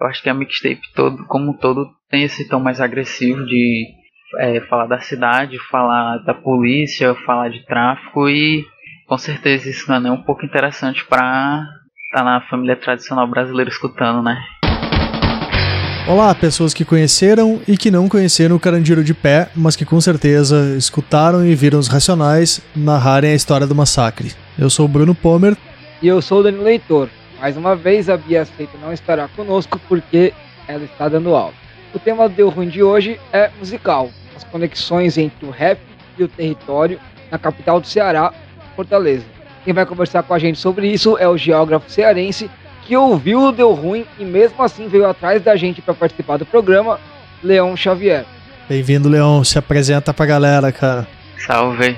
Eu acho que a mixtape todo, como um todo tem esse tom mais agressivo de é, falar da cidade, falar da polícia, falar de tráfico e com certeza isso não é nem um pouco interessante para estar tá na família tradicional brasileira escutando, né? Olá, pessoas que conheceram e que não conheceram o Carandiru de Pé, mas que com certeza escutaram e viram os Racionais narrarem a história do massacre. Eu sou o Bruno Pomer. E eu sou o Danilo Leitor. Mais uma vez a Bia Aceita não estará conosco porque ela está dando aula. O tema do Deu Ruim de hoje é musical, as conexões entre o rap e o território na capital do Ceará, Fortaleza. Quem vai conversar com a gente sobre isso é o geógrafo cearense que ouviu Deu Ruim e mesmo assim veio atrás da gente para participar do programa, Leão Xavier. Bem-vindo, Leão. Se apresenta pra galera, cara. Salve.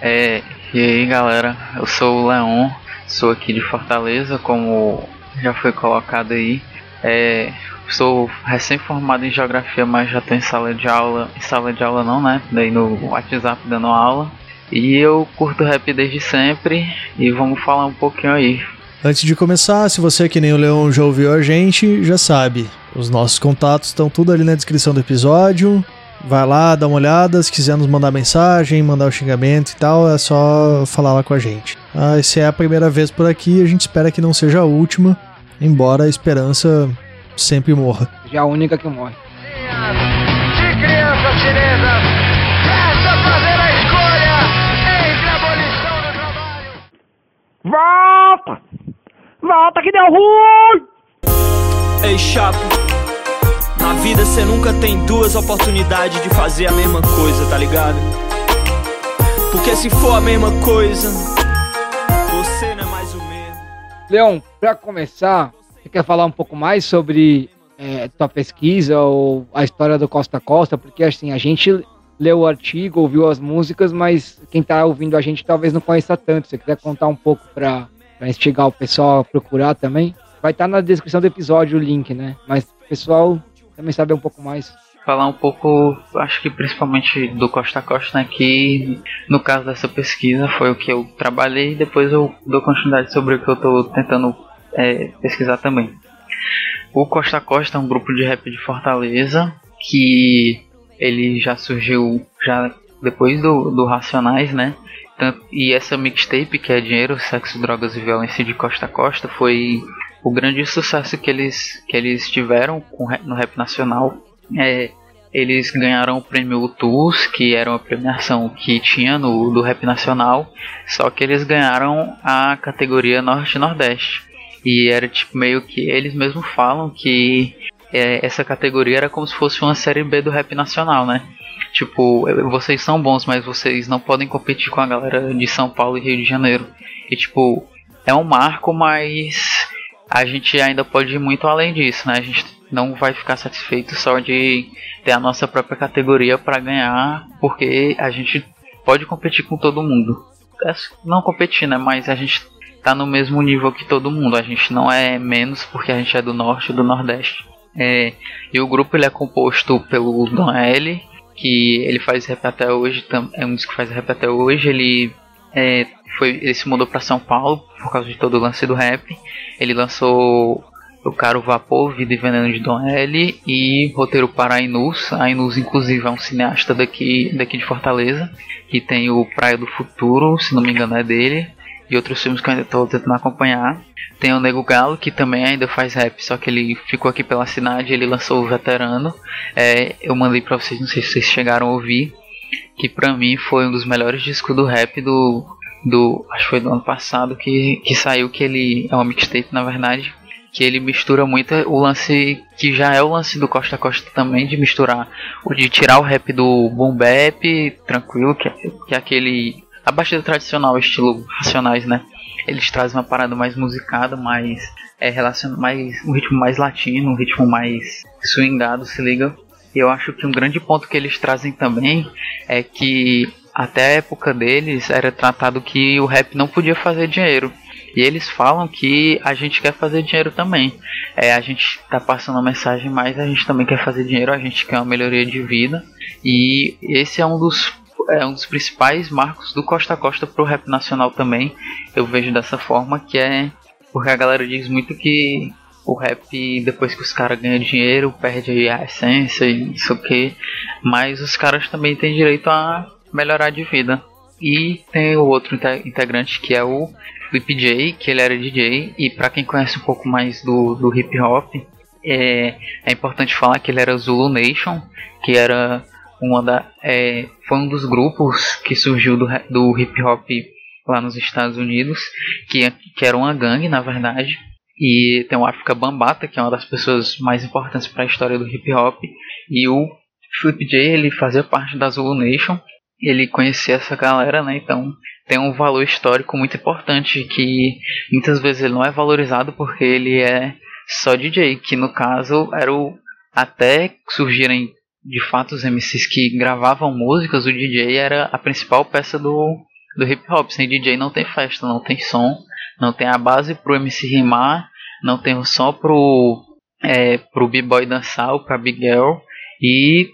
É, e aí, galera? Eu sou o Leão, sou aqui de Fortaleza, como já foi colocado aí. É, sou recém-formado em geografia, mas já tô em sala de aula. Em sala de aula não, né? Daí no WhatsApp dando aula. E eu curto rap desde sempre e vamos falar um pouquinho aí. Antes de começar, se você que nem o Leão já ouviu a gente, já sabe. Os nossos contatos estão tudo ali na descrição do episódio. Vai lá, dá uma olhada. Se quiser nos mandar mensagem, mandar o um xingamento e tal, é só falar lá com a gente. Ah, se é a primeira vez por aqui, a gente espera que não seja a última, embora a esperança sempre morra. Já a única que morre. De crianças chinesas, resta fazer a escolha entre a abolição do trabalho. Volta! Volta que deu ruim! Ei, chapo. Vida você nunca tem duas oportunidades de fazer a mesma coisa, tá ligado? Porque se for a mesma coisa, você não é mais o mesmo. Leão, pra começar, você quer falar um pouco mais sobre é, tua pesquisa ou a história do Costa Costa? Porque assim, a gente leu o artigo, ouviu as músicas, mas quem tá ouvindo a gente talvez não conheça tanto. Você quiser contar um pouco pra, pra instigar o pessoal a procurar também? Vai estar tá na descrição do episódio o link, né? Mas pessoal também saber um pouco mais. Falar um pouco, acho que principalmente do Costa a Costa, né? Que no caso dessa pesquisa foi o que eu trabalhei e depois eu dou continuidade sobre o que eu tô tentando é, pesquisar também. O Costa Costa é um grupo de rap de Fortaleza que ele já surgiu já depois do, do Racionais, né? E essa mixtape, que é Dinheiro, Sexo, Drogas e Violência de Costa a Costa, foi o grande sucesso que eles, que eles tiveram no rap nacional. É, eles ganharam o prêmio UTUS, que era uma premiação que tinha no do rap nacional, só que eles ganharam a categoria Norte-Nordeste. E era tipo meio que eles mesmos falam que é, essa categoria era como se fosse uma série B do rap nacional, né? Tipo, vocês são bons, mas vocês não podem competir com a galera de São Paulo e Rio de Janeiro. E tipo, é um marco, mas a gente ainda pode ir muito além disso, né? A gente não vai ficar satisfeito só de ter a nossa própria categoria para ganhar, porque a gente pode competir com todo mundo. É, não competir, né? Mas a gente tá no mesmo nível que todo mundo. A gente não é menos porque a gente é do norte e do nordeste. É, e o grupo ele é composto pelo Don L, que ele faz rap até hoje, é um dos que faz rap até hoje. Ele é, foi, ele se mudou para São Paulo por causa de todo o lance do rap. Ele lançou o Caro Vapor, Vida e Veneno de Don L e roteiro para a Inus. A Inus, inclusive, é um cineasta daqui, daqui de Fortaleza, que tem o Praia do Futuro, se não me engano é dele e outros filmes que eu ainda estou tentando acompanhar. Tem o Nego Galo, que também ainda faz rap, só que ele ficou aqui pela cidade, ele lançou o Veterano. É, eu mandei pra vocês, não sei se vocês chegaram a ouvir, que pra mim foi um dos melhores discos do rap do. Do acho que foi do ano passado que, que saiu, que ele. É uma mixtape na verdade. Que ele mistura muito o lance que já é o lance do Costa Costa também, de misturar, o de tirar o rap do boom bap, tranquilo, que, que é aquele a batida tradicional, estilo Racionais, né? Eles trazem uma parada mais musicada, mais é relacion... mais um ritmo mais latino, um ritmo mais swingado, se liga. E eu acho que um grande ponto que eles trazem também é que até a época deles era tratado que o rap não podia fazer dinheiro. E eles falam que a gente quer fazer dinheiro também. É, a gente tá passando a mensagem, mas a gente também quer fazer dinheiro, a gente quer uma melhoria de vida. E esse é um dos é um dos principais marcos do Costa a Costa pro rap nacional também. Eu vejo dessa forma que é porque a galera diz muito que o rap, depois que os caras ganham dinheiro, perde a essência e isso que. Mas os caras também têm direito a melhorar de vida. E tem o outro integrante que é o Flip J, que ele era DJ. E para quem conhece um pouco mais do, do hip hop, é, é importante falar que ele era Zulu Nation, que era uma da, é, foi um dos grupos que surgiu do, do hip hop lá nos Estados Unidos, que, que era uma gangue na verdade. E tem o África Bambata, que é uma das pessoas mais importantes para a história do hip hop. E o Flip J, ele fazia parte da Zulu Nation. Ele conhecia essa galera, né? Então tem um valor histórico muito importante que muitas vezes ele não é valorizado porque ele é só DJ, que no caso era o até surgirem de fato os MCs que gravavam músicas, o DJ era a principal peça do, do hip hop. Sem DJ não tem festa, não tem som, não tem a base pro MC rimar, não tem o som pro, é, pro B-boy dançar ou pra Big Girl. E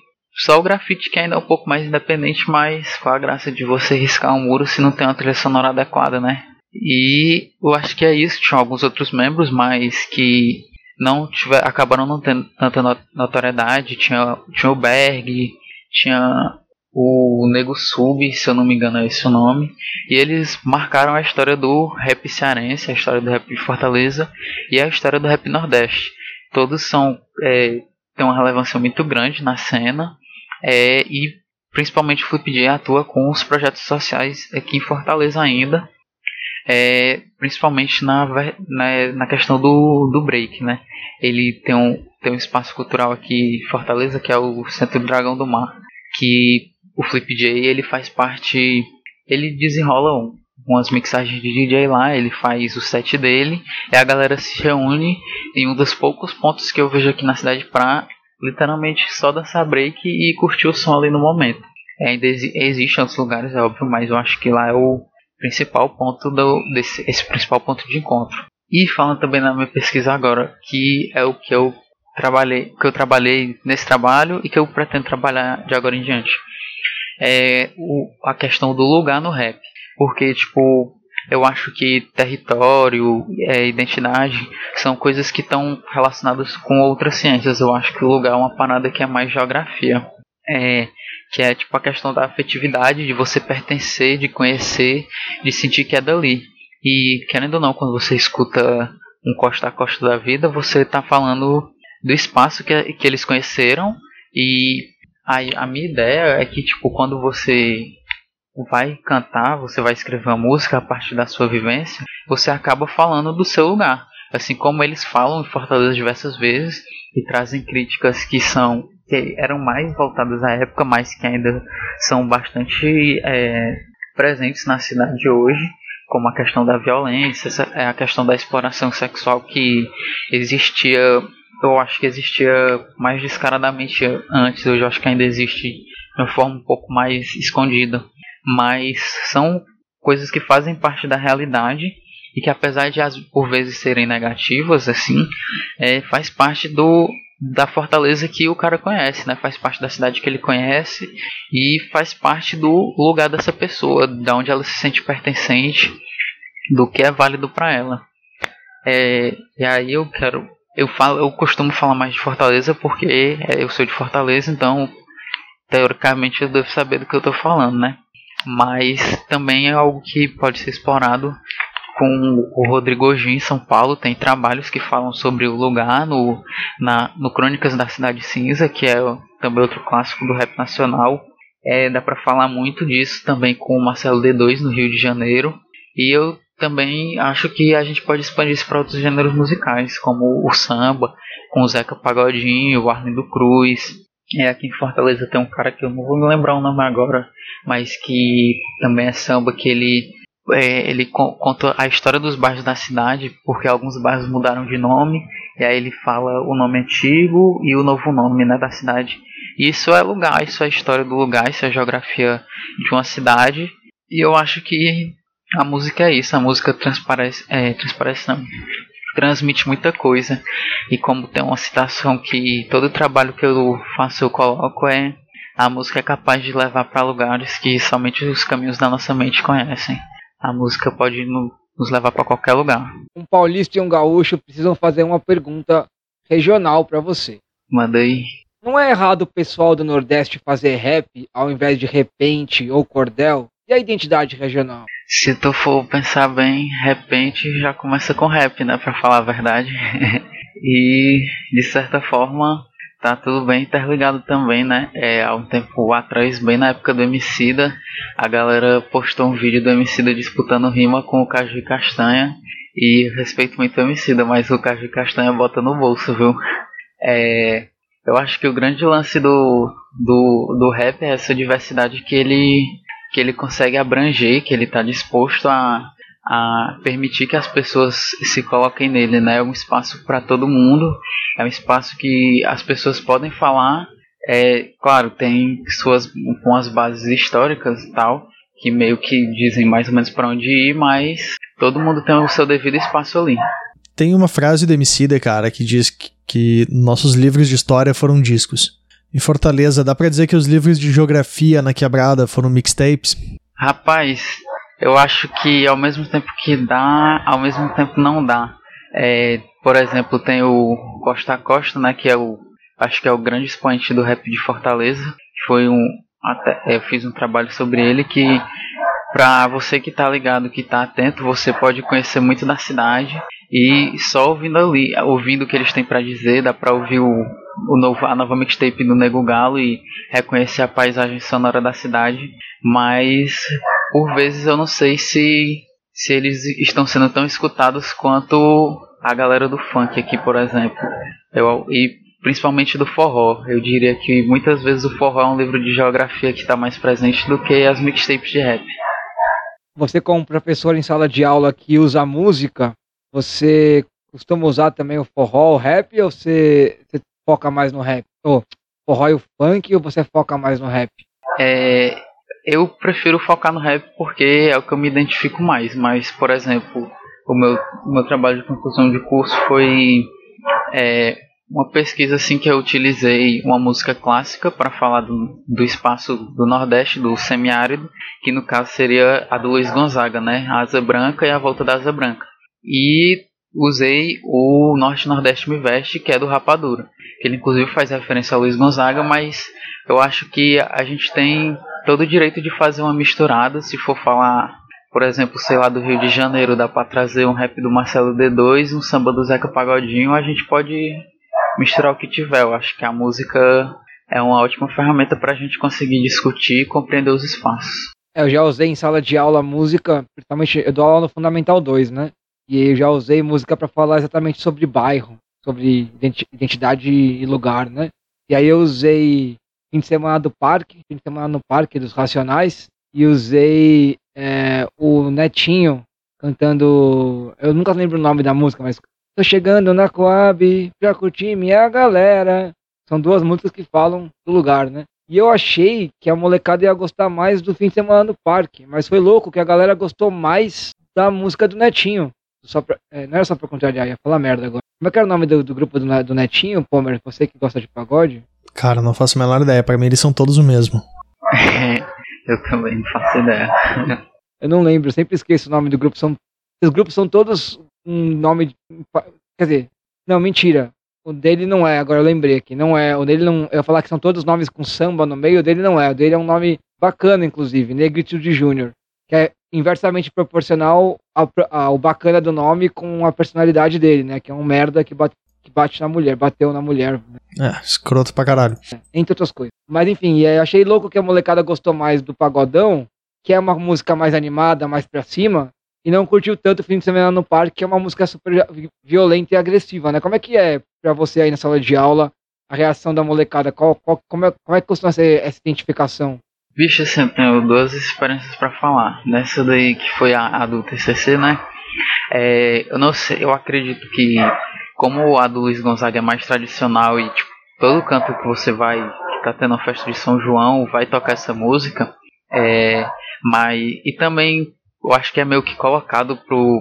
só o grafite que ainda é um pouco mais independente, mas qual a graça de você riscar um muro se não tem uma trilha sonora adequada, né? E eu acho que é isso. Tinha alguns outros membros, mas que não tiver, acabaram não tendo tanta notoriedade. Tinha, tinha o Berg, tinha o Nego Sub, se eu não me engano é esse o nome. E eles marcaram a história do rap cearense, a história do rap de Fortaleza e a história do rap nordeste. Todos são é, têm uma relevância muito grande na cena é, e principalmente o Flip J atua com os projetos sociais aqui em Fortaleza ainda é, principalmente na, na, na, questão do, do break, né? Ele tem um, tem um espaço cultural aqui em Fortaleza, que é o Centro Dragão do Mar, que o Flip J, ele faz parte, ele desenrola um, umas mixagens de DJ lá, ele faz o set dele, e a galera se reúne em um dos poucos pontos que eu vejo aqui na cidade pra literalmente só dançar break e curtir o som ali no momento. É, ainda existem outros lugares, é óbvio, mas eu acho que lá é o principal ponto do, desse esse principal ponto de encontro. E falando também na minha pesquisa agora, que é o que eu trabalhei, que eu trabalhei nesse trabalho e que eu pretendo trabalhar de agora em diante. É o, a questão do lugar no rap. Porque, tipo, eu acho que território, é, identidade são coisas que estão relacionadas com outras ciências. Eu acho que o lugar é uma parada que é mais geografia. É, que é tipo a questão da afetividade, de você pertencer, de conhecer, de sentir que é dali. E querendo ou não, quando você escuta um costa a costa da vida, você está falando do espaço que, que eles conheceram e a, a minha ideia é que tipo quando você vai cantar, você vai escrever uma música a partir da sua vivência, você acaba falando do seu lugar. Assim como eles falam em Fortaleza diversas vezes e trazem críticas que são que eram mais voltadas à época, mas que ainda são bastante é, presentes na cidade hoje, como a questão da violência, é a questão da exploração sexual que existia, eu acho que existia mais descaradamente antes, hoje eu acho que ainda existe de uma forma um pouco mais escondida, mas são coisas que fazem parte da realidade e que apesar de por vezes serem negativas assim, é, faz parte do da fortaleza que o cara conhece, né? Faz parte da cidade que ele conhece e faz parte do lugar dessa pessoa, da onde ela se sente pertencente, do que é válido para ela. É, e aí eu quero, eu falo, eu costumo falar mais de Fortaleza porque é, eu sou de Fortaleza, então teoricamente eu devo saber do que eu estou falando, né? Mas também é algo que pode ser explorado com o Rodrigo hoje em São Paulo. Tem trabalhos que falam sobre o lugar no, na, no Crônicas da Cidade Cinza, que é também outro clássico do rap nacional. É, dá para falar muito disso também com o Marcelo D2 no Rio de Janeiro. E eu também acho que a gente pode expandir isso para outros gêneros musicais, como o samba, com o Zeca Pagodinho, o Arlindo Cruz. É, aqui em Fortaleza tem um cara que eu não vou me lembrar o nome agora, mas que também é samba, que ele é, ele conta a história dos bairros da cidade, porque alguns bairros mudaram de nome, e aí ele fala o nome antigo e o novo nome né, da cidade. Isso é lugar, isso é a história do lugar, isso é a geografia de uma cidade, e eu acho que a música é isso, a música transparece, é, transparece não, transmite muita coisa, e como tem uma citação que todo trabalho que eu faço eu coloco é a música é capaz de levar para lugares que somente os caminhos da nossa mente conhecem a música pode nos levar para qualquer lugar. Um paulista e um gaúcho precisam fazer uma pergunta regional para você. Manda aí. Não é errado o pessoal do Nordeste fazer rap ao invés de repente ou cordel? E a identidade regional? Se tu for pensar bem, repente já começa com rap, né? Pra falar a verdade. e de certa forma tá tudo bem interligado também, né? É, há um tempo atrás, bem na época do Emicida, a galera postou um vídeo do Emicida disputando rima com o Caju Castanha. E respeito muito o Emicida, mas o Caju Castanha bota no bolso, viu? É, eu acho que o grande lance do, do, do rap é essa diversidade que ele, que ele consegue abranger, que ele está disposto a, a permitir que as pessoas se coloquem nele, né? É um espaço para todo mundo, é um espaço que as pessoas podem falar. É, claro, tem suas com as bases históricas e tal, que meio que dizem mais ou menos para onde ir, mas todo mundo tem o seu devido espaço ali. Tem uma frase do Emicida, cara, que diz que, que nossos livros de história foram discos. Em Fortaleza, dá pra dizer que os livros de geografia na quebrada foram mixtapes? Rapaz, eu acho que ao mesmo tempo que dá, ao mesmo tempo não dá. É, por exemplo, tem o Costa a Costa, né, que é o acho que é o grande expoente do rap de Fortaleza. Foi um até, eu fiz um trabalho sobre ele que para você que tá ligado, que tá atento, você pode conhecer muito da cidade e só ouvindo ali, ouvindo o que eles têm para dizer, dá para ouvir o, o novo, a nova mixtape do Nego Galo e reconhecer a paisagem sonora da cidade, mas por vezes eu não sei se se eles estão sendo tão escutados quanto a galera do funk aqui, por exemplo. Eu, e principalmente do forró. Eu diria que muitas vezes o forró é um livro de geografia que está mais presente do que as mixtapes de rap. Você, como professor em sala de aula que usa música, você costuma usar também o forró, o rap, ou você, você foca mais no rap? Ou forró e o funk, ou você foca mais no rap? É, eu prefiro focar no rap porque é o que eu me identifico mais, mas, por exemplo, o meu, o meu trabalho de conclusão de curso foi é, uma pesquisa assim que eu utilizei uma música clássica para falar do, do espaço do Nordeste, do semiárido, que no caso seria a do Luiz Gonzaga, né? A Asa Branca e a Volta da Asa Branca. E usei o Norte Nordeste Me Veste, que é do Rapadura. Ele inclusive faz referência a Luiz Gonzaga, mas eu acho que a gente tem todo o direito de fazer uma misturada, se for falar por exemplo, sei lá, do Rio de Janeiro, dá pra trazer um rap do Marcelo D2, um samba do Zeca Pagodinho, a gente pode misturar o que tiver. Eu acho que a música é uma ótima ferramenta para a gente conseguir discutir e compreender os espaços. É, eu já usei em sala de aula música, principalmente eu dou aula no Fundamental 2, né? E eu já usei música para falar exatamente sobre bairro, sobre identidade e lugar, né? E aí eu usei fim de semana do parque, fim de semana no parque dos Racionais, e usei é, o Netinho cantando. Eu nunca lembro o nome da música, mas Tô chegando na Coab pra curtir minha galera. São duas músicas que falam do lugar, né? E eu achei que a molecada ia gostar mais do fim de semana no parque. Mas foi louco que a galera gostou mais da música do Netinho. Só pra, é, não era só pra contrariar, ia falar merda agora. Como é que era o nome do, do grupo do, do Netinho, Pomer? Você que gosta de pagode? Cara, não faço a menor ideia. Pra mim eles são todos o mesmo. eu também não faço ideia. eu não lembro, eu sempre esqueço o nome do grupo. São, os grupos são todos um nome. Quer dizer, não, mentira. O dele não é, agora eu lembrei aqui. Não é. O dele não. Eu ia falar que são todos nomes com samba no meio, o dele não é. O dele é um nome bacana, inclusive, Negritude Júnior. Que é inversamente proporcional ao, ao bacana do nome com a personalidade dele, né? Que é um merda que bate, que bate na mulher, bateu na mulher. É, escroto pra caralho. É, entre outras coisas. Mas enfim, eu achei louco que a molecada gostou mais do Pagodão, que é uma música mais animada, mais pra cima, e não curtiu tanto o fim de semana no parque, que é uma música super violenta e agressiva, né? Como é que é para você aí na sala de aula a reação da molecada? Qual, qual, como, é, como é que costuma ser essa identificação? Vixe, assim, eu tenho duas experiências para falar. Nessa daí que foi a, a do TCC, né? É, eu não sei, eu acredito que como a do Luiz Gonzaga é mais tradicional e tipo, todo canto que você vai, que tá tendo a festa de São João, vai tocar essa música. É, mas e também eu acho que é meio que colocado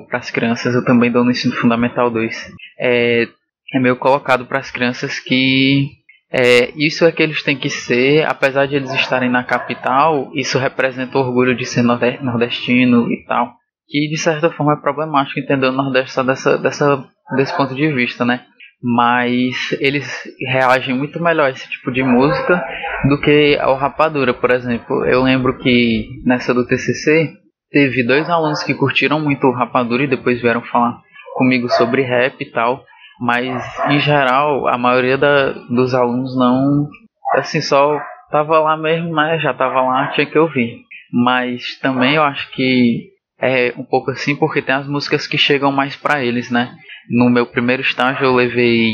para as crianças, eu também dou no ensino fundamental 2. É, é meio colocado para as crianças que é, isso é que eles têm que ser, apesar de eles estarem na capital, isso representa o orgulho de ser nordestino e tal. que de certa forma é problemático entender o Nordeste só dessa, dessa, desse ponto de vista, né? Mas eles reagem muito melhor a esse tipo de música do que ao Rapadura, por exemplo. Eu lembro que nessa do TCC teve dois alunos que curtiram muito o Rapadura e depois vieram falar comigo sobre rap e tal, mas em geral a maioria da, dos alunos não, assim, só tava lá mesmo, né? Já tava lá, tinha que ouvir. Mas também eu acho que é um pouco assim porque tem as músicas que chegam mais para eles, né? No meu primeiro estágio eu levei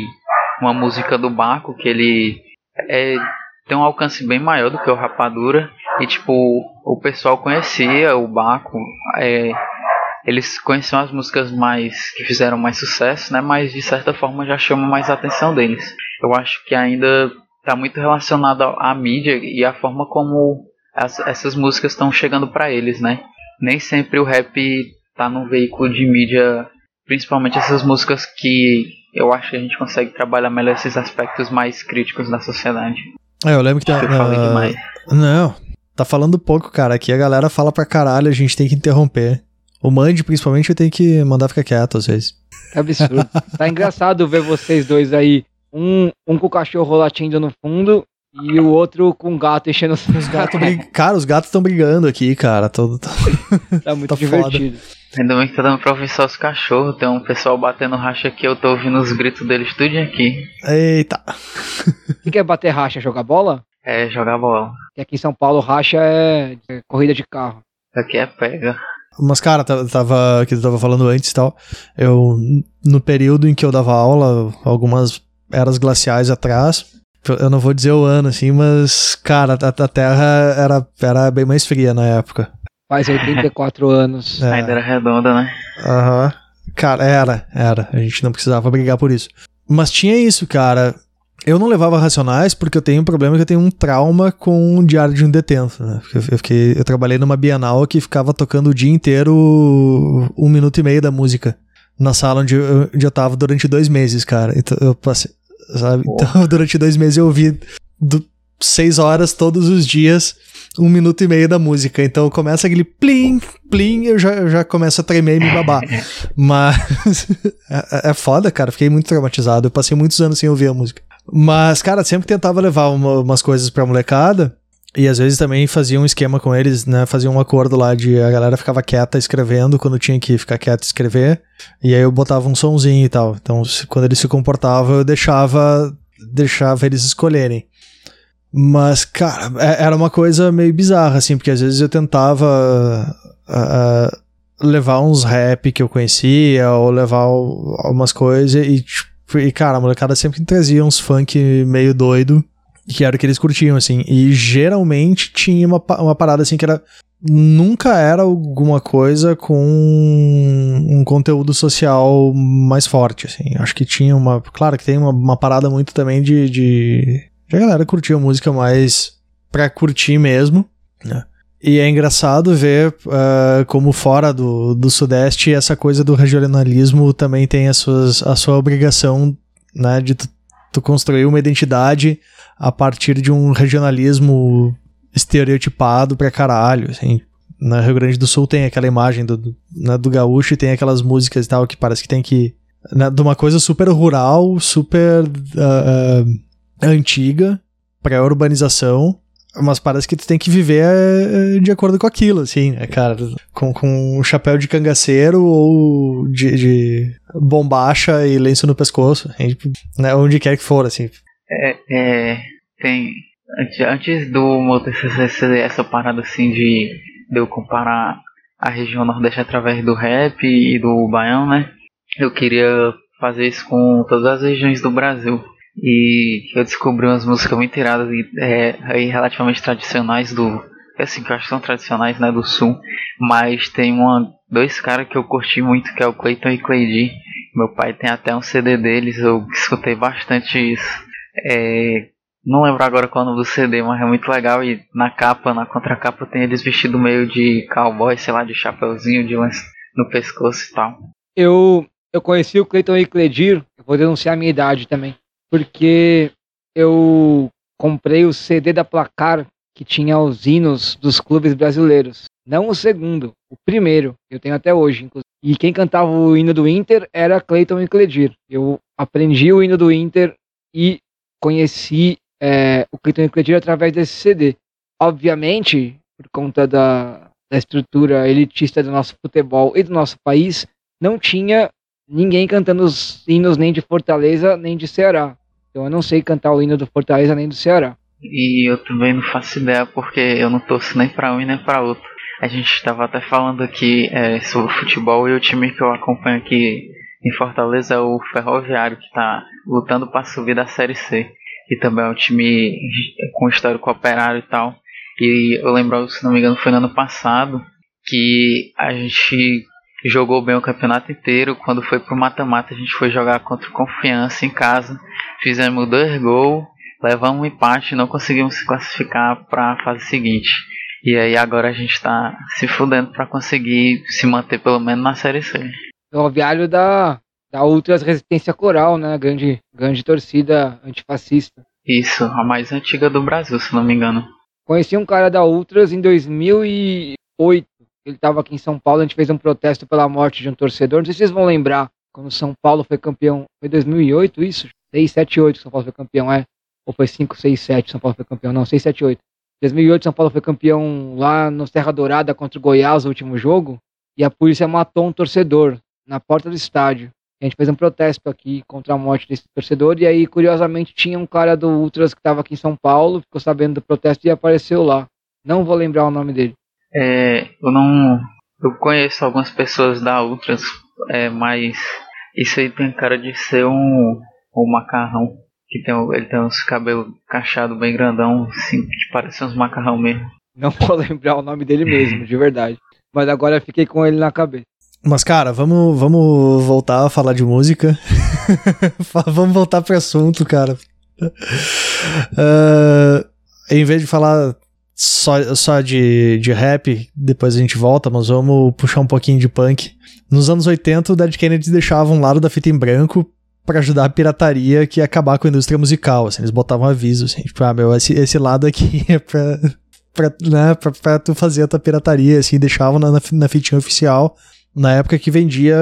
uma música do Baco que ele é, tem um alcance bem maior do que o Rapadura e tipo o pessoal conhecia o Baco, é, eles conheciam as músicas mais que fizeram mais sucesso, né? Mas de certa forma já chama mais a atenção deles. Eu acho que ainda está muito relacionado à mídia e à forma como as, essas músicas estão chegando para eles, né? Nem sempre o rap tá num veículo de mídia, principalmente essas músicas que eu acho que a gente consegue trabalhar melhor esses aspectos mais críticos da sociedade. É, eu lembro que ah, demais. Não, tá falando pouco, cara. Aqui a galera fala pra caralho, a gente tem que interromper. O Mandy, principalmente, eu tenho que mandar ficar quieto às vezes. Que absurdo. tá engraçado ver vocês dois aí. Um, um com o cachorro latindo no fundo e o outro com o gato enchendo os Os gatos brig... Cara, os gatos estão brigando aqui, cara. Todo, todo... Tá muito Tá foda. divertido. Ainda bem que tá dando pra ouvir só os cachorros. Tem um pessoal batendo racha aqui, eu tô ouvindo os gritos deles tudo aqui. Eita. O que que é bater racha? Jogar bola? É jogar bola. Que aqui em São Paulo racha é é corrida de carro. Aqui é pega. Mas, cara, ta- tava, que tu tava falando antes e tal, eu, no período em que eu dava aula, algumas eras glaciais atrás, eu não vou dizer o ano, assim, mas, cara, a, a Terra era, era bem mais fria na época. Faz 84 anos. É. Ainda era redonda, né? Aham. Cara, era, era. A gente não precisava brigar por isso. Mas tinha isso, cara. Eu não levava racionais porque eu tenho um problema que eu tenho um trauma com o diário de um detento, né? Eu, eu, fiquei, eu trabalhei numa Bienal que ficava tocando o dia inteiro um minuto e meio da música. Na sala onde eu, onde eu tava durante dois meses, cara. Então eu passei, sabe? Então durante dois meses eu ouvi do, seis horas todos os dias um minuto e meio da música. Então começa aquele plim, plim, eu já, eu já começo a tremer e me babar. Mas é, é foda, cara. Fiquei muito traumatizado. Eu passei muitos anos sem ouvir a música. Mas, cara, sempre tentava levar uma- umas coisas pra molecada. E às vezes também fazia um esquema com eles, né? Fazia um acordo lá de a galera ficava quieta escrevendo quando tinha que ficar quieta escrever. E aí eu botava um sonzinho e tal. Então, quando eles se comportavam, eu deixava, deixava eles escolherem. Mas, cara, é- era uma coisa meio bizarra, assim, porque às vezes eu tentava ah, levar uns rap que eu conhecia, ou levar algumas coisas, e, tipo, e, cara, a molecada sempre trazia uns funk meio doido, que era o que eles curtiam, assim, e geralmente tinha uma, uma parada, assim, que era. Nunca era alguma coisa com um conteúdo social mais forte, assim. Acho que tinha uma. Claro que tem uma, uma parada muito também de, de a galera curtia música mais pra curtir mesmo, né? E é engraçado ver ah, como fora do, do Sudeste essa coisa do regionalismo também tem as suas, a sua obrigação, né, de tu, tu construir uma identidade a partir de um regionalismo estereotipado pra caralho, assim. Rio Grande do Sul tem aquela imagem do, do, né, do gaúcho e tem aquelas músicas e tal que parece que tem que... Né, de uma coisa super rural, super... ah, ah, antiga, pré-urbanização, mas parece que tu tem que viver eh, de acordo com aquilo, assim, né, cara? Com, com um chapéu de cangaceiro ou de, de bombacha e lenço no pescoço, tipo, né, onde quer que for, assim. É, é, tem. Antes, do meu TCC essa parada assim de, de eu comparar a região Nordeste através do rap e do baião, né? Eu queria fazer isso com todas as regiões do Brasil. E eu descobri umas músicas muito iradas e é, aí relativamente tradicionais do. Assim, que eu acho que são tradicionais, né? Do sul. Mas tem uma, dois caras que eu curti muito, que é o Clayton e Claydi. Meu pai tem até um CD deles, eu escutei bastante isso. É, não lembro agora qual é o nome do CD, mas é muito legal. E na capa, na contracapa, tem eles vestidos meio de cowboy, sei lá, de chapeuzinho, de lance no pescoço e tal. Eu, eu conheci o Cleiton e Cledir, vou denunciar a minha idade também, porque eu comprei o CD da Placar que tinha os hinos dos clubes brasileiros. Não o segundo, O primeiro, eu tenho até hoje, inclusive. E quem cantava o hino do Inter era Cleiton e Cledir. Eu aprendi o hino do Inter e conheci é, o Cleiton e Cledir através desse CD. Obviamente, por conta da, da estrutura elitista do nosso futebol e do nosso país, não tinha ninguém cantando os hinos nem de Fortaleza nem de Ceará. Então eu não sei cantar o hino do Fortaleza nem do Ceará. E eu também não faço ideia porque eu não torço nem para um nem para outro. A gente estava até falando aqui é, sobre futebol e o time que eu acompanho aqui em Fortaleza é o Ferroviário, que está lutando para subir da Série C. E também é um time com histórico operário e tal. E eu lembro, se não me engano, foi no ano passado que a gente jogou bem o campeonato inteiro. Quando foi pro mata-mata, a gente foi jogar contra Confiança em casa. Fizemos dois gols, levamos um empate, não conseguimos se classificar para a fase seguinte. E aí agora a gente está se fudendo para conseguir se manter pelo menos na Série C. Ferroviário da, da Ultras Resistência Coral, né? Grande, grande torcida antifascista. Isso, a mais antiga do Brasil, se não me engano. Conheci um cara da Ultras em 2008. Ele estava aqui em São Paulo, a gente fez um protesto pela morte de um torcedor. Não sei se vocês vão lembrar, quando São Paulo foi campeão. Foi 2008 isso? 6, 7, 8 São Paulo foi campeão, é? Ou foi 5, 6, 7 São Paulo foi campeão? Não, 6, 7, 8. 2008 São Paulo foi campeão lá no Serra Dourada contra o Goiás, o último jogo. E a polícia matou um torcedor na porta do estádio. A gente fez um protesto aqui contra a morte desse torcedor. E aí, curiosamente, tinha um cara do Ultras que estava aqui em São Paulo, ficou sabendo do protesto e apareceu lá. Não vou lembrar o nome dele. É, eu não. Eu conheço algumas pessoas da Ultras, é, mas isso aí tem cara de ser um, um macarrão. Que tem, ele tem uns cabelos cacheados bem grandão, assim, que parece uns macarrão mesmo. Não vou lembrar o nome dele mesmo, de verdade. Mas agora eu fiquei com ele na cabeça. Mas, cara, vamos, vamos voltar a falar de música. vamos voltar pro assunto, cara. Uh, em vez de falar só, só de, de rap, depois a gente volta, mas vamos puxar um pouquinho de punk. Nos anos 80, o Dead Kennedys deixava um lado da fita em branco para ajudar a pirataria que ia acabar com a indústria musical. Assim, eles botavam aviso, assim, tipo, ah, meu, esse, esse lado aqui é pra, pra, né, pra, pra tu fazer a tua pirataria, assim, deixavam na, na fitinha oficial, na época que vendia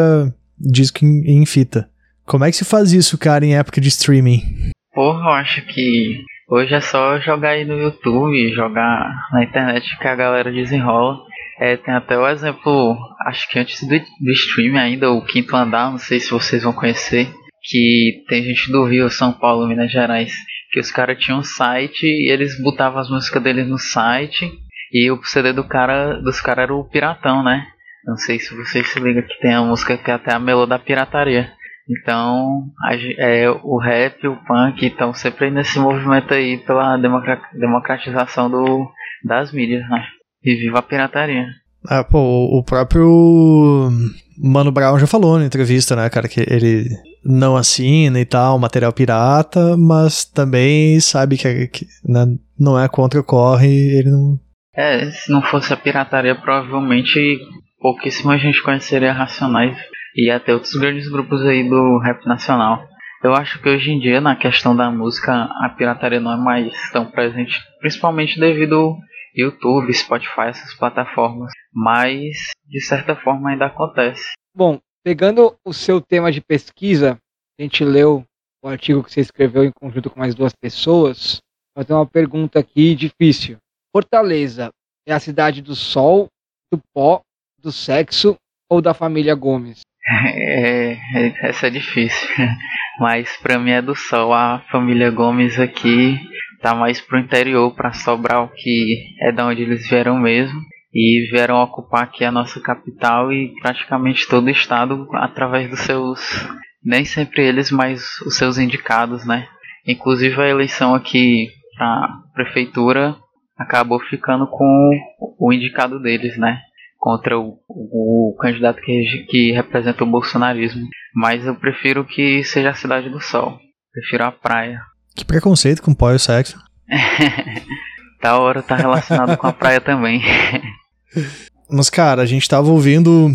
disco em, em fita. Como é que se faz isso, cara, em época de streaming? Porra, eu acho que hoje é só jogar aí no YouTube, jogar na internet que a galera desenrola. É, tem até o exemplo, acho que antes do, do streaming ainda, o Quinto Andar, não sei se vocês vão conhecer, que tem gente do Rio, São Paulo, Minas Gerais, que os caras tinham um site e eles botavam as músicas deles no site e o CD do cara, dos caras era o Piratão, né? Não sei se vocês se ligam que tem a música que é até a melô da pirataria. Então, a, é, o rap, o punk estão sempre nesse movimento aí pela democratização do, das mídias, né? E viva a pirataria. Ah, pô, o próprio Mano Brown já falou na entrevista, né, cara, que ele não assina e tal, material pirata, mas também sabe que, que né, não é contra o corre, ele não. É, se não fosse a pirataria, provavelmente pouquíssima gente conheceria Racionais e até outros grandes grupos aí do rap nacional. Eu acho que hoje em dia, na questão da música, a pirataria não é mais tão presente, principalmente devido ao YouTube, Spotify, essas plataformas. Mas, de certa forma, ainda acontece. Bom, Pegando o seu tema de pesquisa, a gente leu o artigo que você escreveu em conjunto com mais duas pessoas. Vou fazer uma pergunta aqui difícil. Fortaleza é a cidade do sol, do pó, do sexo ou da família Gomes? É, é, essa é difícil. Mas para mim é do sol. A família Gomes aqui tá mais pro interior, para Sobral, que é da onde eles vieram mesmo e vieram ocupar aqui a nossa capital e praticamente todo o estado através dos seus nem sempre eles, mas os seus indicados, né? Inclusive a eleição aqui para prefeitura acabou ficando com o indicado deles, né? Contra o, o candidato que, que representa o bolsonarismo. Mas eu prefiro que seja a Cidade do Sol. Prefiro a praia. Que preconceito com pó e sexo. da hora tá relacionado com a praia também. Mas, cara, a gente tava ouvindo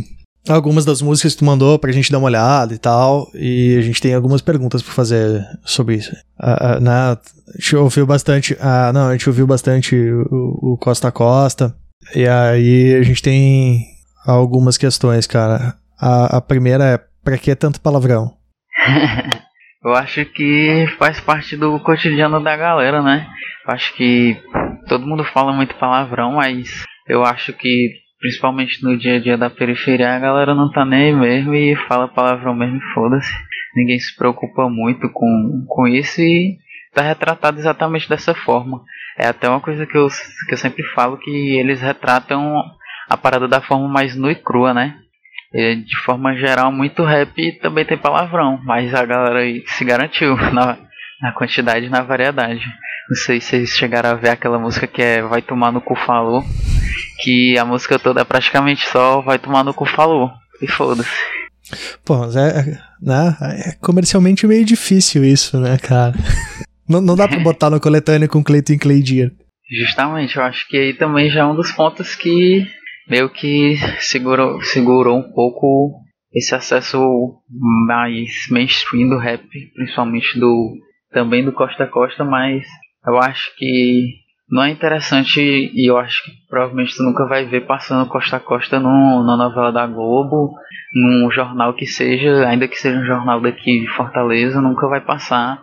algumas das músicas que tu mandou pra gente dar uma olhada e tal, e a gente tem algumas perguntas pra fazer sobre isso. Uh, uh, né, a gente ouviu bastante, uh, não, a gente ouviu bastante o, o Costa Costa, e aí a gente tem algumas questões, cara. A, a primeira é, pra que tanto palavrão? Eu acho que faz parte do cotidiano da galera, né? Eu acho que todo mundo fala muito palavrão, mas eu acho que principalmente no dia a dia da periferia a galera não tá nem aí mesmo e fala palavrão mesmo foda-se. Ninguém se preocupa muito com, com isso e tá retratado exatamente dessa forma. É até uma coisa que eu, que eu sempre falo que eles retratam a parada da forma mais nua e crua, né? De forma geral, muito rap também tem palavrão, mas a galera aí se garantiu na, na quantidade e na variedade. Não sei se vocês chegaram a ver aquela música que é Vai Tomar no Cu Falou, que a música toda é praticamente só Vai Tomar no Cu Falou, e foda-se. Pô, mas é, é, né, é comercialmente meio difícil isso, né, cara? Não, não dá pra botar no coletâneo com Cleiton e Cleidir. Justamente, eu acho que aí também já é um dos pontos que meio que segurou, segurou um pouco esse acesso mais mainstream do rap, principalmente do também do Costa a Costa, mas eu acho que não é interessante e eu acho que provavelmente tu nunca vai ver passando Costa a Costa no, na novela da Globo, num jornal que seja, ainda que seja um jornal daqui de Fortaleza, nunca vai passar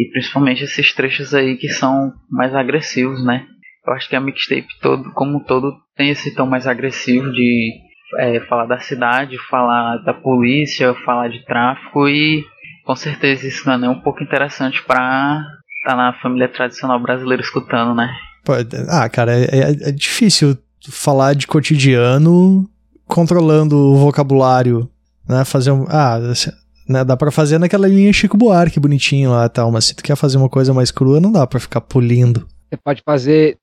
e principalmente esses trechos aí que são mais agressivos, né? Eu acho que a mixtape todo, como um todo tem esse tom mais agressivo de é, falar da cidade, falar da polícia, falar de tráfico e com certeza isso não é nem um pouco interessante para estar tá na família tradicional brasileira escutando, né? Ah, cara, é, é, é difícil falar de cotidiano controlando o vocabulário, né? Fazer um, ah, né? Dá pra fazer naquela linha Chico Buarque bonitinho lá tal, mas se tu quer fazer uma coisa mais crua, não dá pra ficar polindo. Você pode fazer.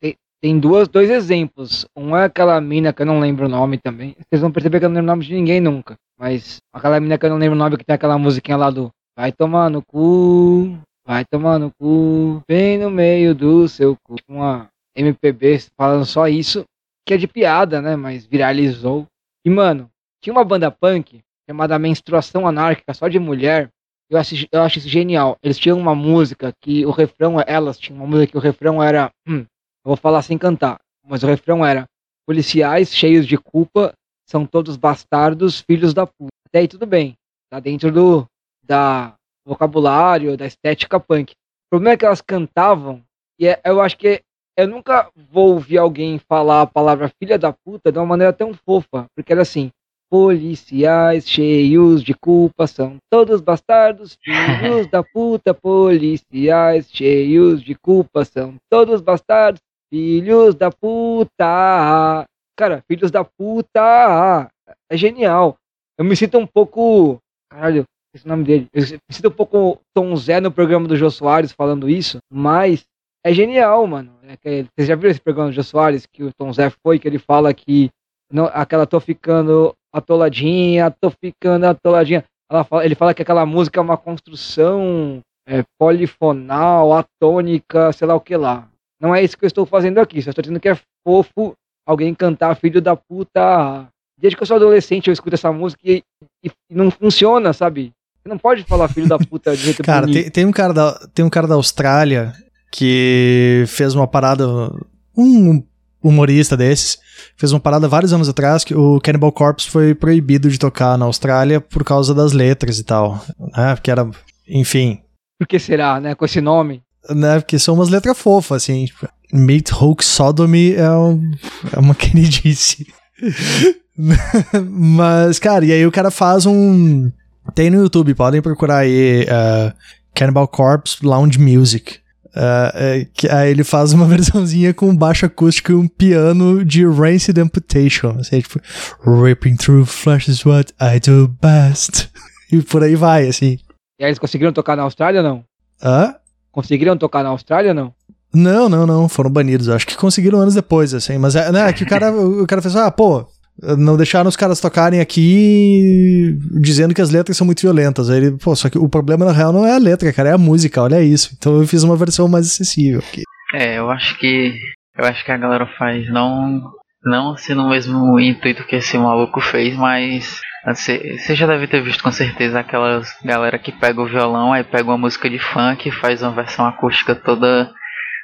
Tem, tem, duas, dois exemplos. Um é aquela mina que eu não lembro o nome também. Vocês vão perceber que eu não lembro o nome de ninguém nunca. Mas aquela mina que eu não lembro o nome que tem aquela musiquinha lá do Vai tomar no cu, vai tomar no cu, vem no meio do seu cu. Uma MPB falando só isso, que é de piada, né? Mas viralizou. E, mano, tinha uma banda punk chamada Menstruação Anárquica, só de mulher. Eu acho, eu acho isso genial. Eles tinham uma música que o refrão, elas tinham uma música que o refrão era. Hum, eu vou falar sem cantar, mas o refrão era: policiais cheios de culpa são todos bastardos, filhos da puta. Até aí tudo bem. Tá dentro do da vocabulário, da estética punk. O problema é que elas cantavam, e é, eu acho que eu nunca vou ouvir alguém falar a palavra filha da puta de uma maneira tão fofa, porque era assim: Policiais cheios de culpa são todos bastardos, filhos da puta. Policiais cheios de culpa são todos bastardos, filhos da puta. Cara, filhos da puta. É genial. Eu me sinto um pouco. Caralho, esse é o nome dele. Eu me sinto um pouco Tom Zé no programa do Jô Soares falando isso, mas é genial, mano. É que, vocês já viram esse programa do Jô Soares que o Tom Zé foi, que ele fala que não, aquela tô ficando atoladinha, tô ficando atoladinha. Fala, ele fala que aquela música é uma construção é, polifonal, atônica, sei lá o que lá. Não é isso que eu estou fazendo aqui, só estou dizendo que é fofo alguém cantar filho da puta. Desde que eu sou adolescente eu escuto essa música e, e não funciona, sabe? Você não pode falar filho da puta de jeito Cara, tem, tem, um cara da, tem um cara da Austrália que fez uma parada, um humorista desses, fez uma parada vários anos atrás que o Cannibal Corpse foi proibido de tocar na Austrália por causa das letras e tal. Né? Porque era, enfim. Por que será, né? Com esse nome? Né? Porque são umas letras fofas, assim. Tipo, Meat Hoax Sodomy é, um, é uma queridice. Mas, cara, e aí o cara faz um. Tem no YouTube, podem procurar aí uh, Cannibal Corpse Lounge Music. Uh, que, aí ele faz uma versãozinha com baixo acústico e um piano de Rancid Amputation. Assim, tipo, Ripping through flesh is what I do best. e por aí vai, assim. E aí eles conseguiram tocar na Austrália ou não? Hã? Conseguiram tocar na Austrália ou não? Não, não, não. Foram banidos. Acho que conseguiram anos depois, assim. Mas é, né, é que o cara, o cara fez, ah, pô, não deixaram os caras tocarem aqui dizendo que as letras são muito violentas. Aí ele, pô, só que o problema na real não é a letra, cara, é a música, olha isso. Então eu fiz uma versão mais acessível aqui. É, eu acho que eu acho que a galera faz não não assim no mesmo intuito que esse maluco fez, mas você, você já deve ter visto com certeza aquelas galera que pega o violão, aí pega uma música de funk faz uma versão acústica toda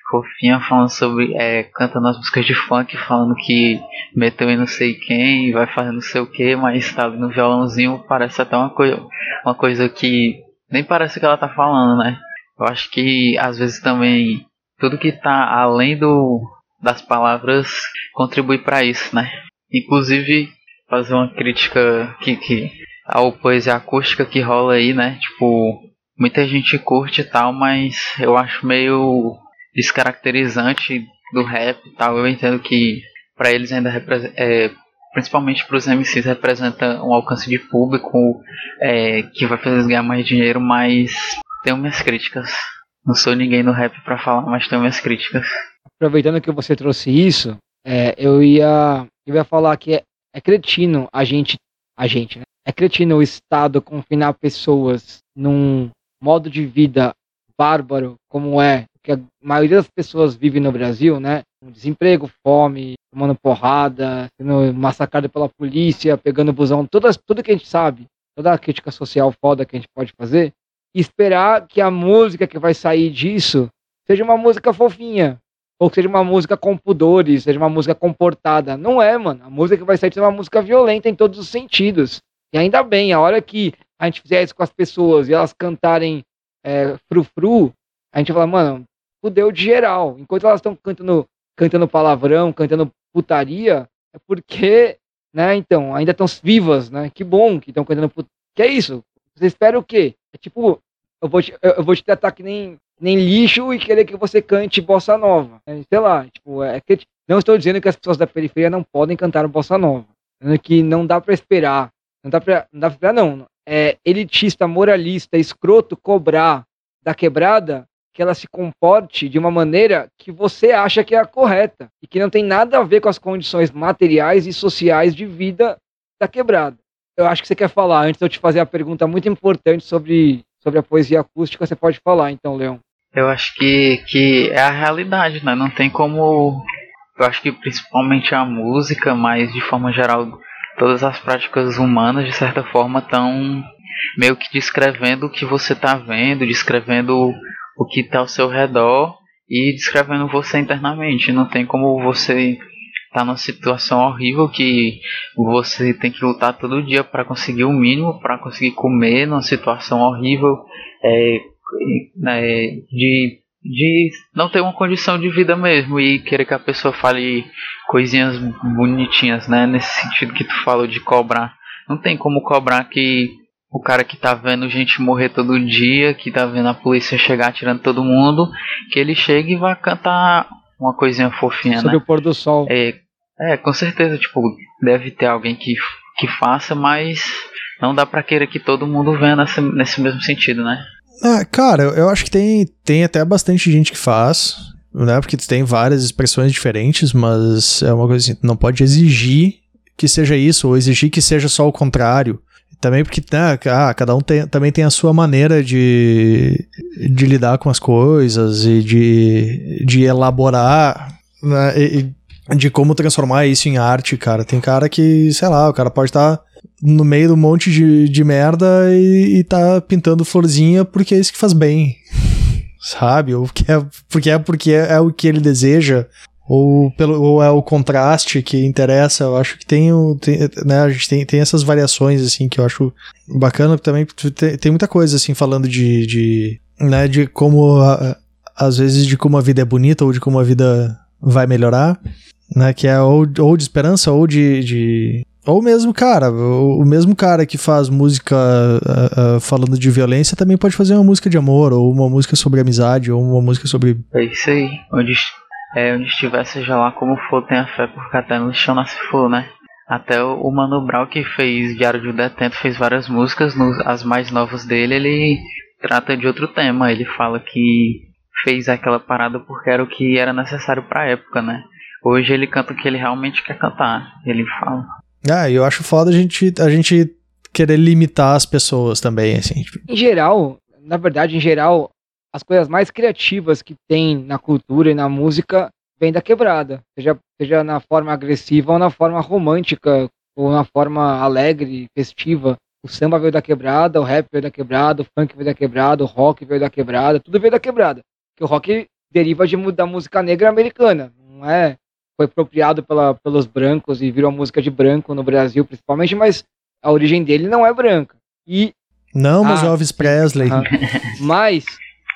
fofinha falando sobre. É, cantando as músicas de funk, falando que meteu em não sei quem, vai fazer não sei o que, mas tá ali no violãozinho, parece até uma coisa, uma coisa que nem parece que ela tá falando, né? Eu acho que às vezes também tudo que tá além do das palavras contribui para isso, né? Inclusive fazer uma crítica que, que ao poesia acústica que rola aí, né? Tipo, muita gente curte e tal, mas eu acho meio descaracterizante do rap e tal. Eu entendo que para eles ainda é, principalmente para os MCs representa um alcance de público é, que vai fazer eles ganhar mais dinheiro, mas tenho minhas críticas. Não sou ninguém no rap para falar, mas tenho minhas críticas. Aproveitando que você trouxe isso, é, eu ia eu ia falar que é, é cretino a gente a gente, né? É cretino o Estado confinar pessoas num modo de vida bárbaro como é que a maioria das pessoas vive no Brasil, né? Desemprego, fome, tomando porrada, sendo massacrado pela polícia, pegando busão, todas, tudo que a gente sabe, toda a crítica social foda que a gente pode fazer, e esperar que a música que vai sair disso seja uma música fofinha, ou que seja uma música com pudores, seja uma música comportada. Não é, mano. A música que vai sair é uma música violenta em todos os sentidos. E ainda bem, a hora que a gente fizer isso com as pessoas e elas cantarem é, frufru, a gente fala, mano, fudeu de geral. Enquanto elas estão cantando, cantando palavrão, cantando putaria, é porque, né, então, ainda estão vivas, né? Que bom que estão cantando putaria. Que é isso? Você espera o quê? É tipo, eu vou te, eu vou te tratar que nem, nem lixo e querer que você cante bossa nova. É, sei lá, tipo, é que, não estou dizendo que as pessoas da periferia não podem cantar bossa nova. Que não dá para esperar não dá pra, não dá pra não. É elitista, moralista, escroto cobrar da quebrada que ela se comporte de uma maneira que você acha que é a correta e que não tem nada a ver com as condições materiais e sociais de vida da quebrada. Eu acho que você quer falar, antes de eu te fazer a pergunta muito importante sobre, sobre a poesia acústica, você pode falar, então, Leão. Eu acho que, que é a realidade, né? Não tem como. Eu acho que principalmente a música, mas de forma geral todas as práticas humanas, de certa forma, estão meio que descrevendo o que você está vendo, descrevendo o que está ao seu redor e descrevendo você internamente. Não tem como você tá numa situação horrível que você tem que lutar todo dia para conseguir o mínimo, para conseguir comer, numa situação horrível é, é, de de não ter uma condição de vida mesmo e querer que a pessoa fale coisinhas bonitinhas, né? Nesse sentido que tu falou de cobrar. Não tem como cobrar que o cara que tá vendo gente morrer todo dia, que tá vendo a polícia chegar tirando todo mundo, que ele chegue e vá cantar uma coisinha fofinha, Sobre né? o pôr do sol. É, é, com certeza, tipo, deve ter alguém que, que faça, mas não dá pra querer que todo mundo venha nesse, nesse mesmo sentido, né? Ah, cara, eu acho que tem, tem até bastante gente que faz, né? Porque tem várias expressões diferentes, mas é uma coisa assim, não pode exigir que seja isso, ou exigir que seja só o contrário. Também porque né, ah, cada um tem, também tem a sua maneira de, de lidar com as coisas e de, de elaborar, né, e, de como transformar isso em arte, cara. Tem cara que, sei lá, o cara pode estar tá no meio de um monte de, de merda e, e tá pintando florzinha porque é isso que faz bem. Sabe? Ou que é, porque é porque é, é o que ele deseja. Ou, pelo, ou é o contraste que interessa. Eu acho que tem, tem né, a gente tem, tem essas variações, assim, que eu acho bacana também. Tem, tem muita coisa, assim, falando de, de, né, de como, a, às vezes, de como a vida é bonita ou de como a vida vai melhorar, né, que é ou, ou de esperança ou de, de ou mesmo, cara, o, o mesmo cara que faz música uh, uh, falando de violência também pode fazer uma música de amor, ou uma música sobre amizade, ou uma música sobre. É isso aí. Onde, é, onde estiver, seja lá como for, tenha fé, porque até no chão nasce for, né? Até o, o Mano Brown que fez Diário de um Detento fez várias músicas, no, as mais novas dele, ele trata de outro tema. Ele fala que fez aquela parada porque era o que era necessário pra época, né? Hoje ele canta o que ele realmente quer cantar. Ele fala. Ah, eu acho foda a gente, a gente querer limitar as pessoas também, assim. Tipo. Em geral, na verdade, em geral, as coisas mais criativas que tem na cultura e na música vêm da quebrada. Seja, seja na forma agressiva ou na forma romântica, ou na forma alegre, festiva. O samba veio da quebrada, o rap veio da quebrada, o funk veio da quebrada, o rock veio da quebrada, tudo veio da quebrada. Porque o rock deriva de, da música negra americana, não é? Foi apropriado pela, pelos brancos e virou música de branco no Brasil, principalmente, mas a origem dele não é branca. E Não, mas Ah, o Elvis Presley. Mas,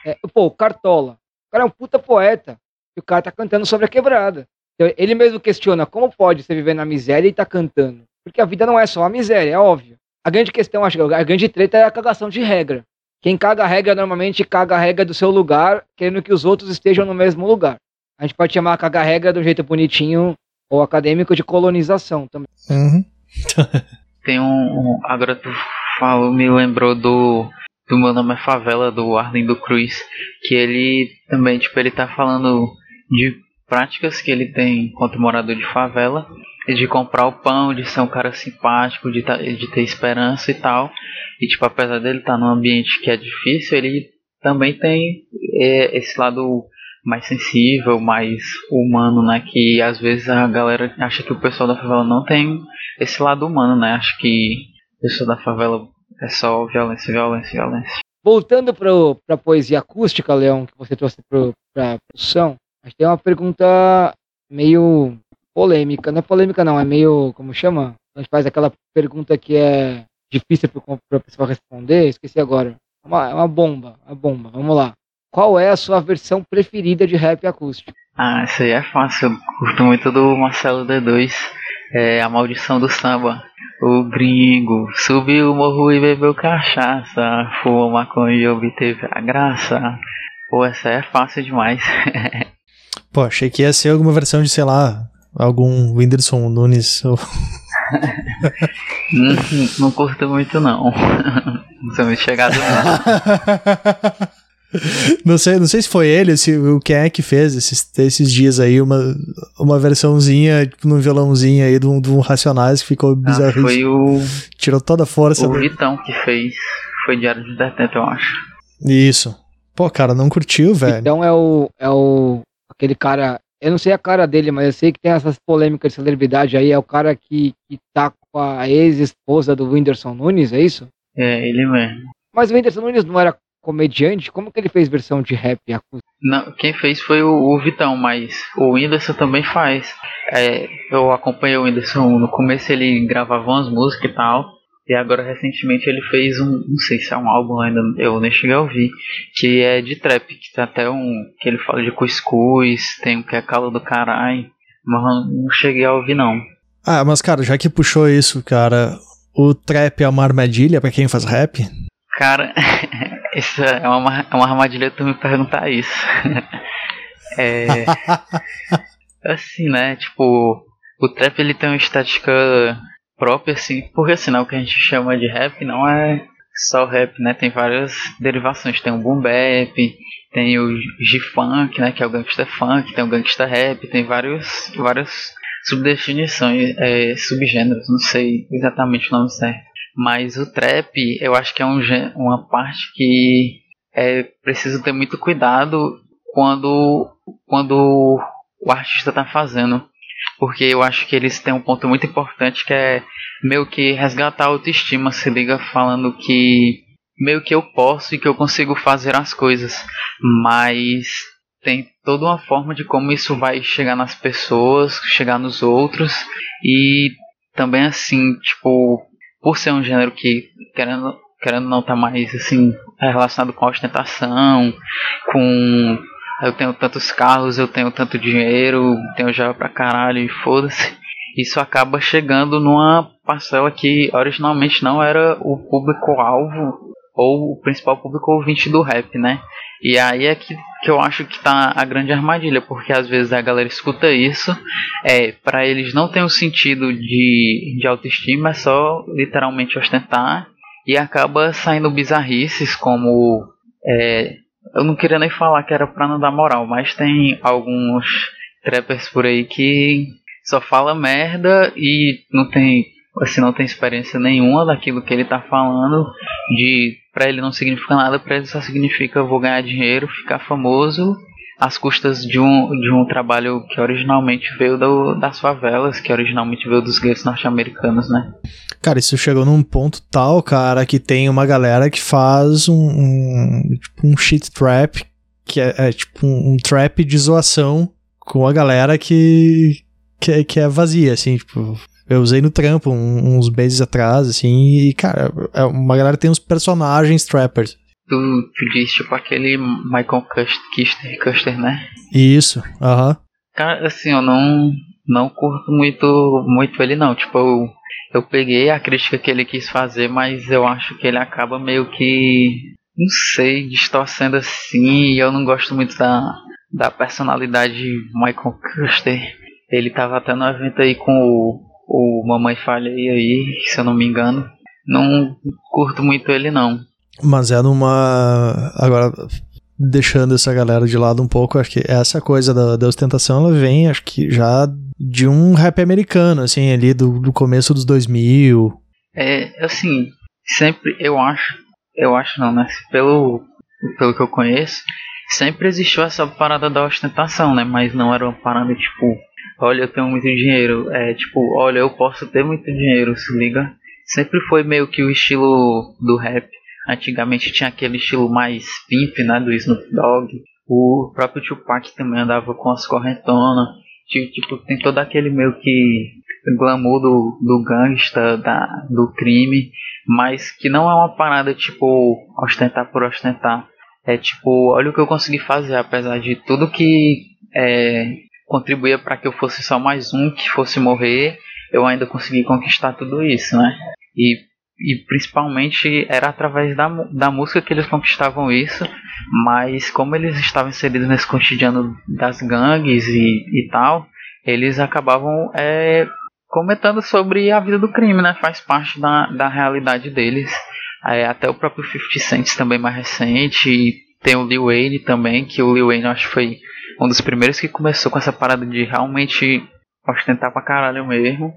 é, pô, o Cartola. O cara é um puta poeta. E o cara tá cantando sobre a quebrada. Então, ele mesmo questiona como pode você viver na miséria e tá cantando. Porque a vida não é só a miséria, é óbvio. A grande questão, acho que a grande treta é a cagação de regra. Quem caga a regra normalmente caga a regra do seu lugar, querendo que os outros estejam no mesmo lugar. A gente pode chamar cagar a regra um jeito bonitinho ou acadêmico de colonização também. Uhum. Tem um, um- Agora tu falou, me lembrou do. Do meu nome é Favela, do Arlindo Cruz. Que ele também, tipo, ele tá falando de práticas que ele tem contra o morador de favela. De comprar o pão, de ser um cara simpático, de, tá- de ter esperança e tal. E tipo, apesar dele estar num ambiente que é difícil, ele também tem é, esse lado mais sensível, mais humano, né? Que às vezes a galera acha que o pessoal da favela não tem esse lado humano, né? Acho que o pessoal da favela é só violência, violência, violência. Voltando para a poesia acústica, Leão, que você trouxe para produção, a gente tem uma pergunta meio polêmica. Não é polêmica, não, é meio. Como chama? A gente faz aquela pergunta que é difícil para a pessoa responder. Esqueci agora. É uma, é uma bomba, uma bomba. Vamos lá. Qual é a sua versão preferida de rap acústico? Ah, isso aí é fácil. Eu curto muito do Marcelo D2. É a maldição do samba. O gringo subiu o morro e bebeu cachaça. Fumou maconha e obteve a graça. Pô, essa é fácil demais. Pô, achei que ia ser alguma versão de, sei lá, algum Whindersson Nunes. ou- não, não curto muito não. Não sou muito chegado não. não, sei, não sei se foi ele, se o quem é que fez esses, esses dias aí, uma, uma versãozinha, tipo, num violãozinho aí de um, de um Racionais que ficou Ah, bizarro. foi o, Tirou toda a força. o Vitão que fez. Foi Diário de Detento, eu acho. Isso. Pô, cara, não curtiu, velho. Então é o. É o. Aquele cara. Eu não sei a cara dele, mas eu sei que tem essas polêmicas de celebridade aí. É o cara que, que tá com a ex-esposa do Whindersson Nunes, é isso? É, ele mesmo. Mas o Whindersson Nunes não era comediante? Como que ele fez versão de rap? Não, quem fez foi o, o Vitão, mas o Whindersson também faz. É, eu acompanhei o Whindersson no começo, ele gravava umas músicas e tal. E agora recentemente ele fez um, não sei se é um álbum ainda, eu nem cheguei a ouvir, que é de trap, que tem até um, que ele fala de cuscuz, tem um que é calo do caralho, mas não cheguei a ouvir não. Ah, mas cara, já que puxou isso, cara, o trap é uma armadilha pra quem faz rap? Cara, isso é uma, é uma armadilha tu me perguntar isso. é, assim, né? Tipo, o trap ele tem uma estética própria, assim, porque assim, né, o que a gente chama de rap não é só rap, né? Tem várias derivações. Tem o boom bap, tem o G-funk, né? Que é o gangsta funk, tem o gangsta rap, tem vários, várias subdefinições, é, subgêneros, não sei exatamente o nome certo. Mas o trap, eu acho que é um, uma parte que é preciso ter muito cuidado quando, quando o artista está fazendo. Porque eu acho que eles têm um ponto muito importante que é meio que resgatar a autoestima, se liga falando que meio que eu posso e que eu consigo fazer as coisas, mas tem toda uma forma de como isso vai chegar nas pessoas, chegar nos outros e também assim, tipo, por ser um gênero que querendo querendo não tá mais assim relacionado com a ostentação, com eu tenho tantos carros, eu tenho tanto dinheiro, tenho já pra caralho e foda-se. Isso acaba chegando numa parcela que originalmente não era o público-alvo ou o principal público ouvinte do rap, né? E aí é que, que eu acho que tá a grande armadilha, porque às vezes a galera escuta isso, é, para eles não tem um sentido de, de autoestima, é só literalmente ostentar, e acaba saindo bizarrices como. É, eu não queria nem falar que era pra não dar moral, mas tem alguns trappers por aí que só fala merda e não tem assim não tem experiência nenhuma daquilo que ele tá falando de para ele não significa nada para ele só significa vou ganhar dinheiro ficar famoso às custas de um, de um trabalho que originalmente veio do, das favelas que originalmente veio dos guetos norte-americanos né Cara, isso chegou num ponto tal, cara, que tem uma galera que faz um, um, tipo, um shit trap que é, é tipo um, um trap de zoação com a galera que, que, que é vazia, assim, tipo. Eu usei no trampo um- uns meses atrás, assim, e, cara, é uma galera tem uns personagens trappers. Tu, tu diz tipo aquele Michael Custer, Custer, né? Isso, aham. Cara, assim, eu não, não curto muito, muito ele não. Tipo, eu, eu peguei a crítica que ele quis fazer, mas eu acho que ele acaba meio que, não sei, distorcendo assim. E eu não gosto muito da, da personalidade de Michael Custer. Ele tava até no evento aí com o, o Mamãe Falhei aí, se eu não me engano. Não curto muito ele não. Mas é numa. Agora, deixando essa galera de lado um pouco, acho que essa coisa da, da ostentação ela vem, acho que já de um rap americano, assim, ali do, do começo dos 2000. É, assim, sempre eu acho, eu acho não, né? Pelo, pelo que eu conheço, sempre existiu essa parada da ostentação, né? Mas não era uma parada tipo, olha, eu tenho muito dinheiro, é tipo, olha, eu posso ter muito dinheiro, se liga? Sempre foi meio que o estilo do rap. Antigamente tinha aquele estilo mais pimp, né? Do Snoop Dogg. O próprio Tupac também andava com as correntonas. Tipo, tem todo aquele meio que glamour do, do gangsta, da, do crime, mas que não é uma parada tipo ostentar por ostentar. É tipo, olha o que eu consegui fazer, apesar de tudo que é, contribuía para que eu fosse só mais um que fosse morrer, eu ainda consegui conquistar tudo isso, né? E, e principalmente era através da, da música que eles conquistavam isso, mas como eles estavam inseridos nesse cotidiano das gangues e, e tal, eles acabavam é, comentando sobre a vida do crime, né? Faz parte da, da realidade deles. É, até o próprio 50 Cent também mais recente. E tem o Lil Wayne também, que o Lil Wayne acho que foi um dos primeiros que começou com essa parada de realmente ostentar pra caralho mesmo.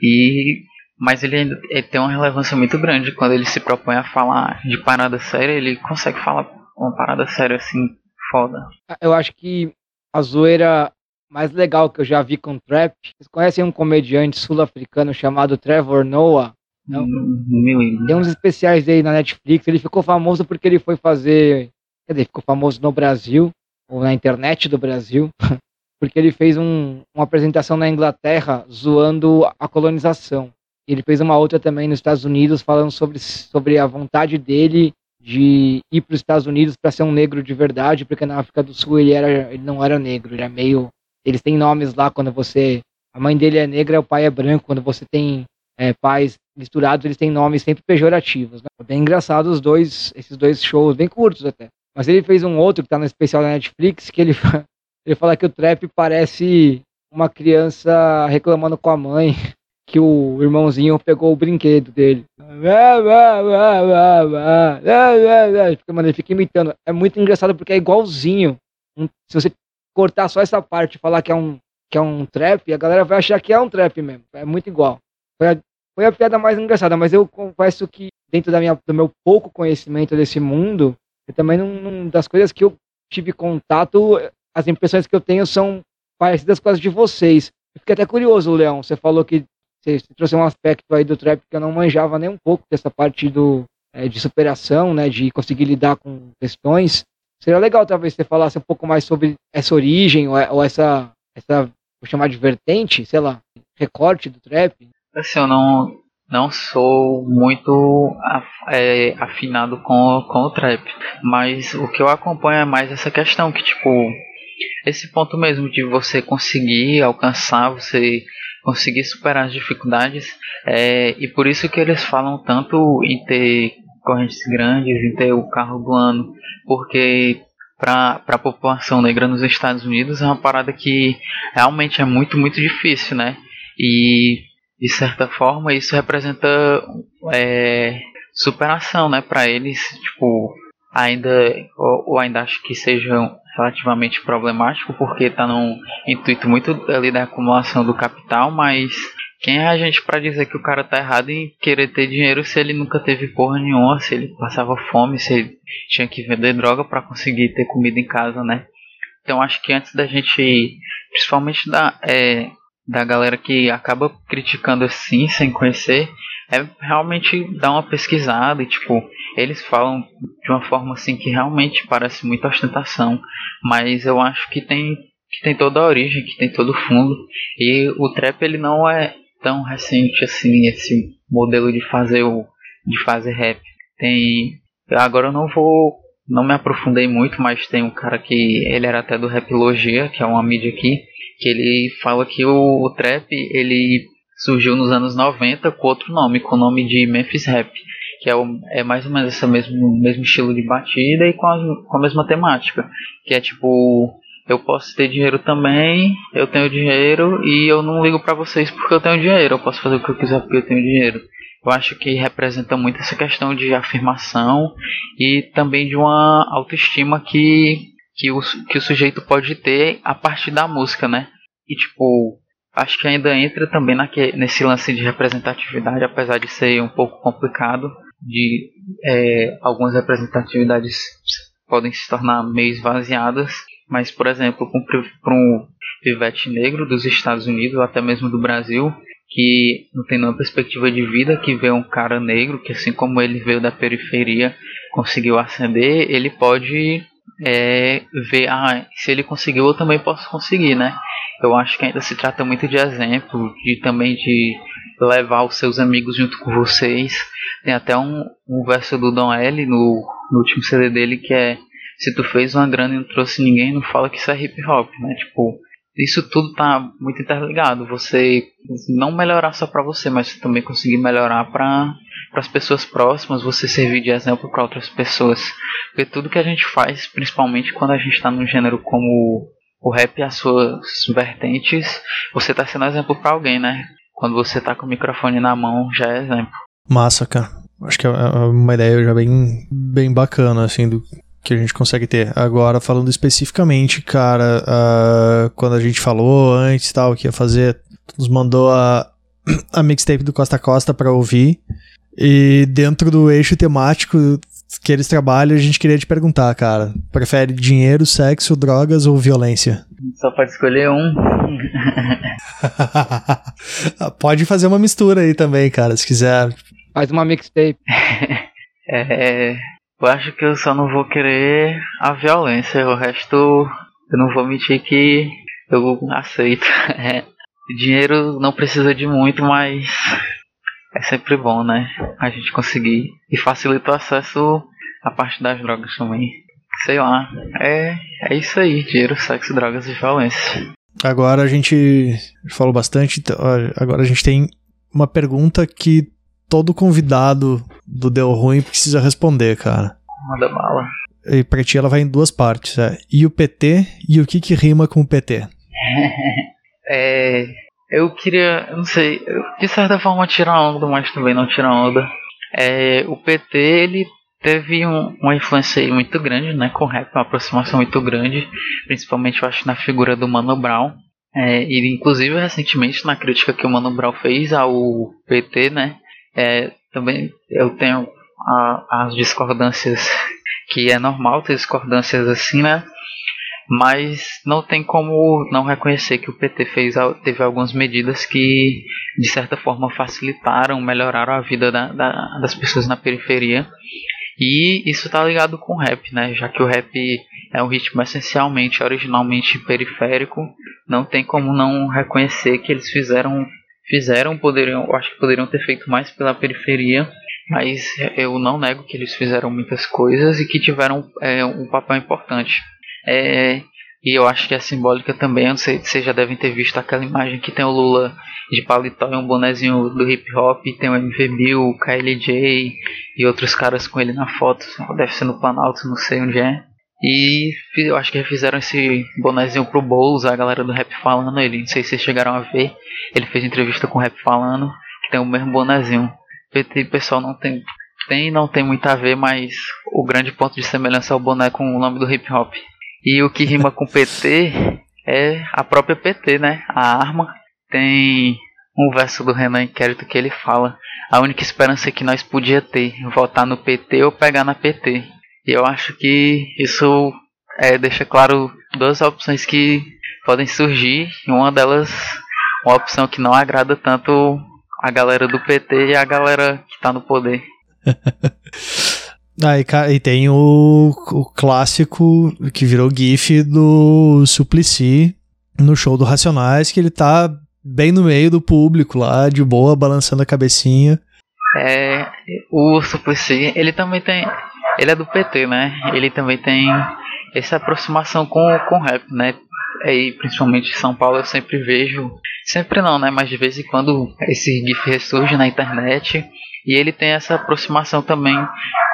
E mas ele, ele tem uma relevância muito grande quando ele se propõe a falar de parada séria, ele consegue falar uma parada séria assim, foda. Eu acho que a zoeira mais legal que eu já vi com trap. Vocês conhecem um comediante sul-africano chamado Trevor Noah? Não. Lembro. Tem uns especiais dele na Netflix. Ele ficou famoso porque ele foi fazer. Quer dizer, ficou famoso no Brasil, ou na internet do Brasil, porque ele fez um- uma apresentação na Inglaterra zoando a colonização. Ele fez uma outra também nos Estados Unidos falando sobre, sobre a vontade dele de ir para os Estados Unidos para ser um negro de verdade, porque na África do Sul ele, era, ele não era negro, ele é meio. Eles têm nomes lá quando você. A mãe dele é negra, o pai é branco. Quando você tem é, pais misturados, eles têm nomes sempre pejorativos. Né? Bem engraçado os dois, esses dois shows, bem curtos até. Mas ele fez um outro que tá no especial da Netflix, que ele, ele fala que o trap parece uma criança reclamando com a mãe que o irmãozinho pegou o brinquedo dele. Mano, ele fica imitando. É muito engraçado porque é igualzinho. Se você cortar só essa parte e falar que é um, que é um trap, a galera vai achar que é um trap mesmo. É muito igual. Foi a, foi a piada mais engraçada, mas eu confesso que dentro da minha, do meu pouco conhecimento desse mundo, eu também não, não- das coisas que eu tive contato, as impressões que eu tenho são parecidas com as de vocês. Eu fiquei até curioso, Leão. Você falou que você, trouxe um aspecto aí do trap que eu não manjava nem um pouco dessa parte do eh, de superação, né, de conseguir lidar com questões. Seria legal talvez você falasse um pouco mais sobre essa origem ou, ou essa essa vou chamar de vertente, sei lá, recorte do trap. Assim, eu não, não sou muito é, afinado com, com o trap, mas o que eu acompanho é mais essa questão que, tipo, esse ponto mesmo de você conseguir alcançar, você conseguir superar as dificuldades, é, e por isso que eles falam tanto em ter correntes grandes, em ter o carro do ano, porque para a população negra nos Estados Unidos é uma parada que realmente é muito, muito difícil, né? E de certa forma isso representa é, superação, né, para eles, tipo, ainda ou, ou ainda acho que seja relativamente problemático porque tá num intuito muito ali da acumulação do capital, mas quem é a gente para dizer que o cara tá errado em querer ter dinheiro se ele nunca teve porra nenhuma, se ele passava fome, se ele tinha que vender droga para conseguir ter comida em casa, né? Então acho que antes da gente, principalmente da, é, da galera que acaba criticando assim, sem conhecer, é realmente dar uma pesquisada e tipo, eles falam de uma forma assim que realmente parece muita ostentação, mas eu acho que tem que tem toda a origem, que tem todo o fundo. E o trap ele não é tão recente assim esse modelo de fazer o de fazer rap. Tem agora eu não vou não me aprofundei muito, mas tem um cara que ele era até do Rapologia, que é uma mídia aqui, que ele fala que o, o trap ele surgiu nos anos 90 com outro nome, com o nome de Memphis Rap, que é, o, é mais ou menos esse mesmo, mesmo estilo de batida e com a, com a mesma temática, que é tipo eu posso ter dinheiro também, eu tenho dinheiro e eu não ligo para vocês porque eu tenho dinheiro, eu posso fazer o que eu quiser porque eu tenho dinheiro. Eu acho que representa muito essa questão de afirmação e também de uma autoestima que, que, o, que o sujeito pode ter a partir da música, né? E tipo, acho que ainda entra também naque, nesse lance de representatividade, apesar de ser um pouco complicado, de é, algumas representatividades podem se tornar meio esvaziadas, mas por exemplo, para um pivete negro dos Estados Unidos ou até mesmo do Brasil, que não tem nenhuma perspectiva de vida, que vê um cara negro, que assim como ele veio da periferia, conseguiu ascender, ele pode é, ver, ah, se ele conseguiu, eu também posso conseguir, né? Eu acho que ainda se trata muito de exemplo, de também de levar os seus amigos junto com vocês. Tem até um, um verso do Don L no, no último CD dele que é se tu fez uma grana e não trouxe ninguém, não fala que isso é hip hop, né? Tipo, isso tudo tá muito interligado. Você não melhorar só para você, mas você também conseguir melhorar para as pessoas próximas, você servir de exemplo para outras pessoas. Porque tudo que a gente faz, principalmente quando a gente está num gênero como o rap e as suas vertentes, você está sendo exemplo para alguém, né? Quando você tá com o microfone na mão, já é exemplo. Massa, cara. Acho que é uma ideia já bem, bem bacana, assim, do que a gente consegue ter. Agora, falando especificamente, cara, uh, quando a gente falou antes tal, que ia fazer, nos mandou a, a mixtape do Costa Costa para ouvir. E dentro do eixo temático que eles trabalham, a gente queria te perguntar, cara. Prefere dinheiro, sexo, drogas ou violência? Só pode escolher um. pode fazer uma mistura aí também, cara, se quiser. Faz uma mixtape. é, eu acho que eu só não vou querer a violência. O resto eu não vou mentir que eu aceito. É, dinheiro não precisa de muito, mas é sempre bom, né? A gente conseguir. E facilita o acesso à parte das drogas também. Sei lá. É, é isso aí: dinheiro, sexo, drogas e violência. Agora a gente falou bastante. Então, agora a gente tem uma pergunta que todo convidado do Deu Ruim precisa responder, cara. Manda bala. E pra ti ela vai em duas partes. É. E o PT e o que que rima com o PT? é, eu queria, não sei, de certa forma tirar onda, mas também não tirar onda. É, o PT ele teve um, uma influência muito grande, né, com o rap, uma aproximação muito grande, principalmente eu acho na figura do Mano Brown. É, e inclusive recentemente na crítica que o Mano Brown fez ao PT, né, é, também eu tenho a, as discordâncias que é normal ter discordâncias assim, né? Mas não tem como não reconhecer que o PT fez, teve algumas medidas que de certa forma facilitaram, melhoraram a vida da, da, das pessoas na periferia. E isso está ligado com o rap, né? Já que o rap é um ritmo essencialmente, originalmente periférico, não tem como não reconhecer que eles fizeram fizeram, poderiam, acho que poderiam ter feito mais pela periferia, mas eu não nego que eles fizeram muitas coisas e que tiveram é, um papel importante. É, e eu acho que é simbólica também, não sei, vocês já devem ter visto aquela imagem que tem o Lula de paletó e um bonezinho do hip hop, tem o MV Bill, o KLJ e outros caras com ele na foto, deve ser no Planalto, não sei onde é. E eu acho que fizeram esse bonezinho pro Boulos, a galera do Rap falando ele. Não sei se vocês chegaram a ver. Ele fez entrevista com o Rap falando, que tem o mesmo bonezinho. PT pessoal não tem tem não tem muito a ver, mas o grande ponto de semelhança é o boné com o nome do hip hop. E o que rima com PT é a própria PT, né? A arma tem um verso do Renan Inquérito que ele fala: a única esperança que nós podia ter, votar no PT ou pegar na PT. E eu acho que isso é, deixa claro duas opções que podem surgir. E uma delas, uma opção que não agrada tanto a galera do PT e a galera que tá no poder. Ah, e, e tem o, o clássico que virou GIF do Suplicy no show do Racionais, que ele tá bem no meio do público lá, de boa, balançando a cabecinha. É, o Suplicy, ele também tem. Ele é do PT, né? Ele também tem essa aproximação com com o rap, né? Aí, principalmente em São Paulo, eu sempre vejo. Sempre não, né? Mas de vez em quando esse GIF ressurge na internet. E ele tem essa aproximação também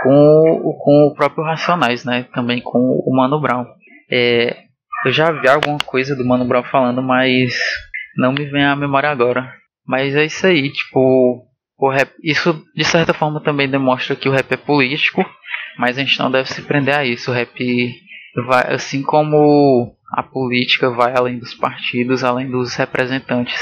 com, o- com o próprio Racionais, né? Também com o Mano Brown. É, eu já vi alguma coisa do Mano Brown falando, mas não me vem à memória agora. Mas é isso aí, tipo, o rap, isso de certa forma também demonstra que o rap é político, mas a gente não deve se prender a isso. O rap vai, assim como a política vai além dos partidos, além dos representantes.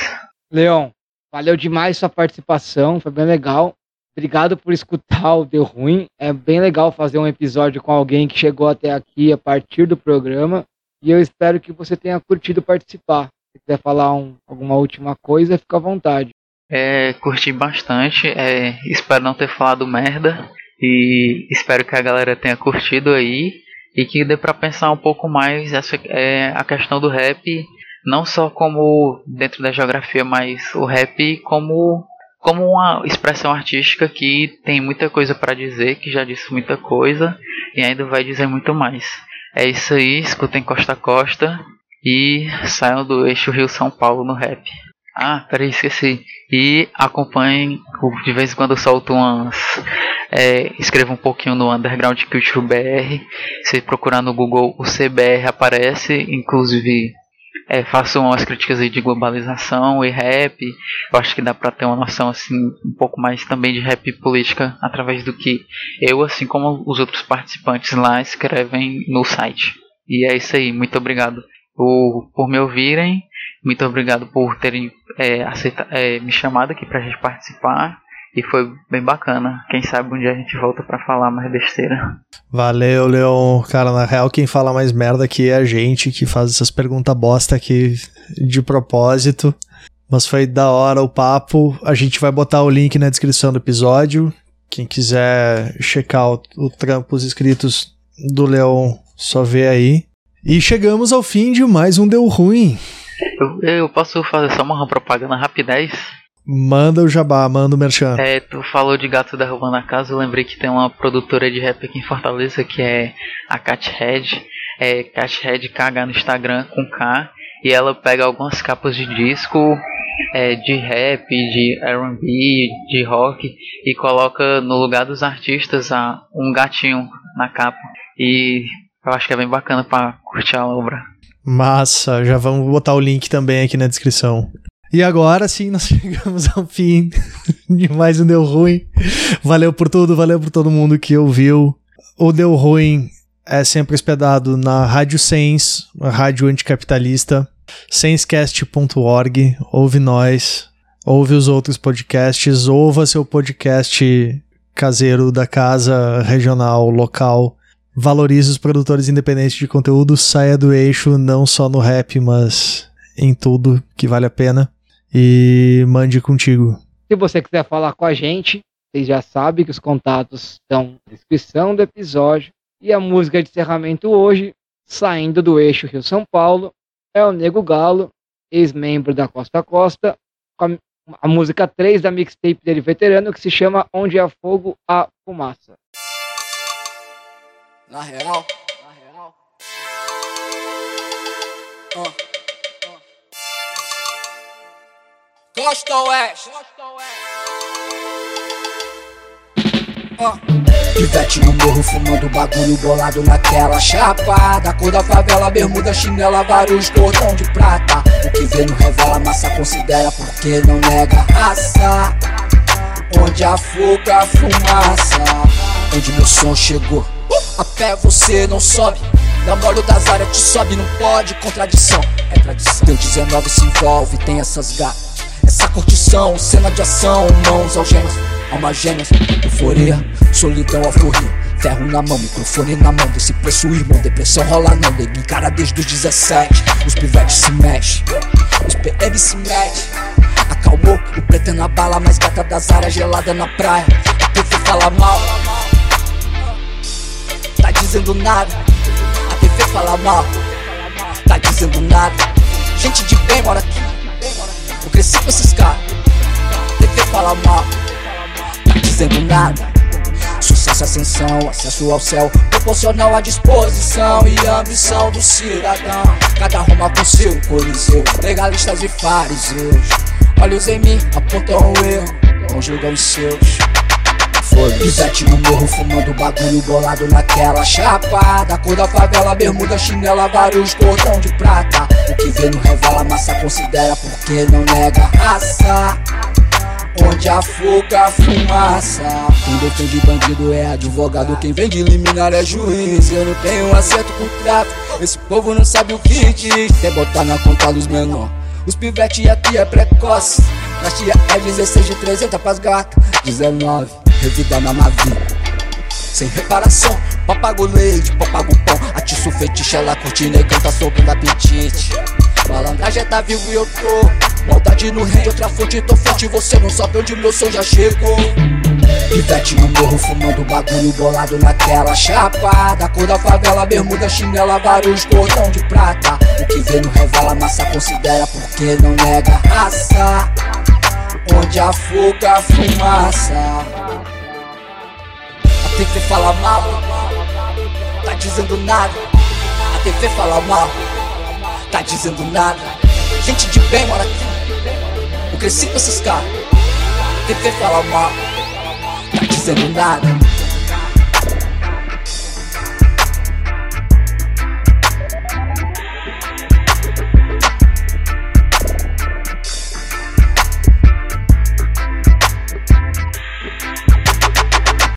Leon, valeu demais sua participação, foi bem legal. Obrigado por escutar o Deu Ruim. É bem legal fazer um episódio com alguém que chegou até aqui a partir do programa. E eu espero que você tenha curtido participar. Se quiser falar um- alguma última coisa, fica à vontade. É, curti bastante, é, espero não ter falado merda e espero que a galera tenha curtido aí e que dê pra pensar um pouco mais essa é, a questão do rap, não só como dentro da geografia, mas o rap como como uma expressão artística que tem muita coisa pra dizer, que já disse muita coisa e ainda vai dizer muito mais. É isso aí, escutem Costa a Costa e saiam do eixo Rio São Paulo no rap. Ah, peraí, esqueci. E acompanhem, de vez em quando eu solto umas. É, escreva um pouquinho no Underground Culture BR. Se procurar no Google, o CBR aparece. Inclusive, é, faço umas críticas aí de globalização e rap. Eu acho que dá pra ter uma noção assim, um pouco mais também de rap política através do que eu, assim como os outros participantes lá, escrevem no site. E é isso aí, muito obrigado por, por me ouvirem. Muito obrigado por terem é, aceita, é, me chamado aqui pra gente participar. E foi bem bacana. Quem sabe um dia a gente volta pra falar mais besteira. Valeu, Leon. Cara, na real, quem fala mais merda aqui é a gente que faz essas perguntas bosta aqui de propósito. Mas foi da hora o papo. A gente vai botar o link na descrição do episódio. Quem quiser checar o, o trampo, os escritos do Leon, só vê aí. E chegamos ao fim de mais um Deu Ruim. Eu, eu posso fazer só uma propaganda rapidez? Manda o jabá, manda o merchan. É, tu falou de gato derrubando a casa, eu lembrei que tem uma produtora de rap aqui em Fortaleza que é a Cathead. É Cathead KH no Instagram com K. E ela pega algumas capas de disco é, de rap, de R&B, de rock e coloca no lugar dos artistas a, um gatinho na capa. E eu acho que é bem bacana pra curtir a obra. Massa, já vamos botar o link também aqui na descrição. E agora sim, nós chegamos ao fim de mais um Deu Ruim. Valeu por tudo, valeu por todo mundo que ouviu. O Deu Ruim é sempre hospedado na Rádio Sens, a rádio anticapitalista, senscast.org. Ouve nós, ouve os outros podcasts, ouva seu podcast caseiro da casa regional, local. Valorize os produtores independentes de conteúdo, saia do eixo não só no rap, mas em tudo que vale a pena. E mande contigo. Se você quiser falar com a gente, vocês já sabem que os contatos estão na descrição do episódio. E a música de encerramento hoje, saindo do eixo Rio-São Paulo, é o Nego Galo, ex-membro da Costa Costa, com a música 3 da mixtape dele veterano, que se chama Onde há Fogo, há Fumaça. Na real, na real. Ah, ah. Costa Oeste. Ah. Pivete no morro fumando bagulho bolado na tela Chapada, cor da favela, bermuda, chinela, vários cordão de prata O que vê não revela, massa considera porque não nega raça Onde a fuga, fumaça Onde meu som chegou A pé você não sobe. Mole das áreas te sobe, não pode Contradição, é tradição. Teu 19 se envolve, tem essas gatas Essa curtição, cena de ação Mãos algemas, alma gêmeas. Euforia, solidão, alforria. Ferro na mão, microfone na mão. Desse preço, irmão, depressão rola não. Nego encara desde os 17 Os pivetes se mexem. Os PM se metem A acalmou. O preto é na bala, mais gata das áreas gelada na praia. TV fala mal, dizendo nada. A TV fala mal, tá dizendo nada. Gente de bem mora aqui. Eu cresci com esses caras. A TV fala mal, tá dizendo nada. Sucesso, ascensão, acesso ao céu Proporcional à disposição e ambição do cidadão Cada Roma com seu coliseu Legalistas e fariseus Olhos em mim apontam o erro Não julgam os seus Pivete no morro fumando bagulho bolado naquela chapada. Cor da favela, bermuda, chinela, vários cordão de prata. O que vê não revela, massa considera porque não nega raça. Onde a fuga fumaça. Quem defende bandido é advogado Quem vende liminar é juiz. Eu não tenho acerto com tráfico Esse povo não sabe o que diz. Quer botar na conta dos menor? Os pivete aqui é precoce. Nas tia é 16 de 300 pras gatas 19, revida na navio sem reparação, papago leite, papago pão Atiço fetiche, ela curte negão, tá sobrando apetite. Malandragem tá vivo e eu tô. Maldade no rei, outra fonte, tô forte Você não sabe onde meu som já chegou. Pivete no morro, fumando bagulho bolado naquela chapada. Cor da favela, bermuda, chinela, vários cordão de prata. O que vê não revela, massa considera porque não nega raça. Onde a fuga fumaça TV fala mal, tá dizendo nada A TV fala mal tá dizendo nada. Gente de bem mora aqui. Eu cresci com esses caras. TV fala mal, tá dizendo nada.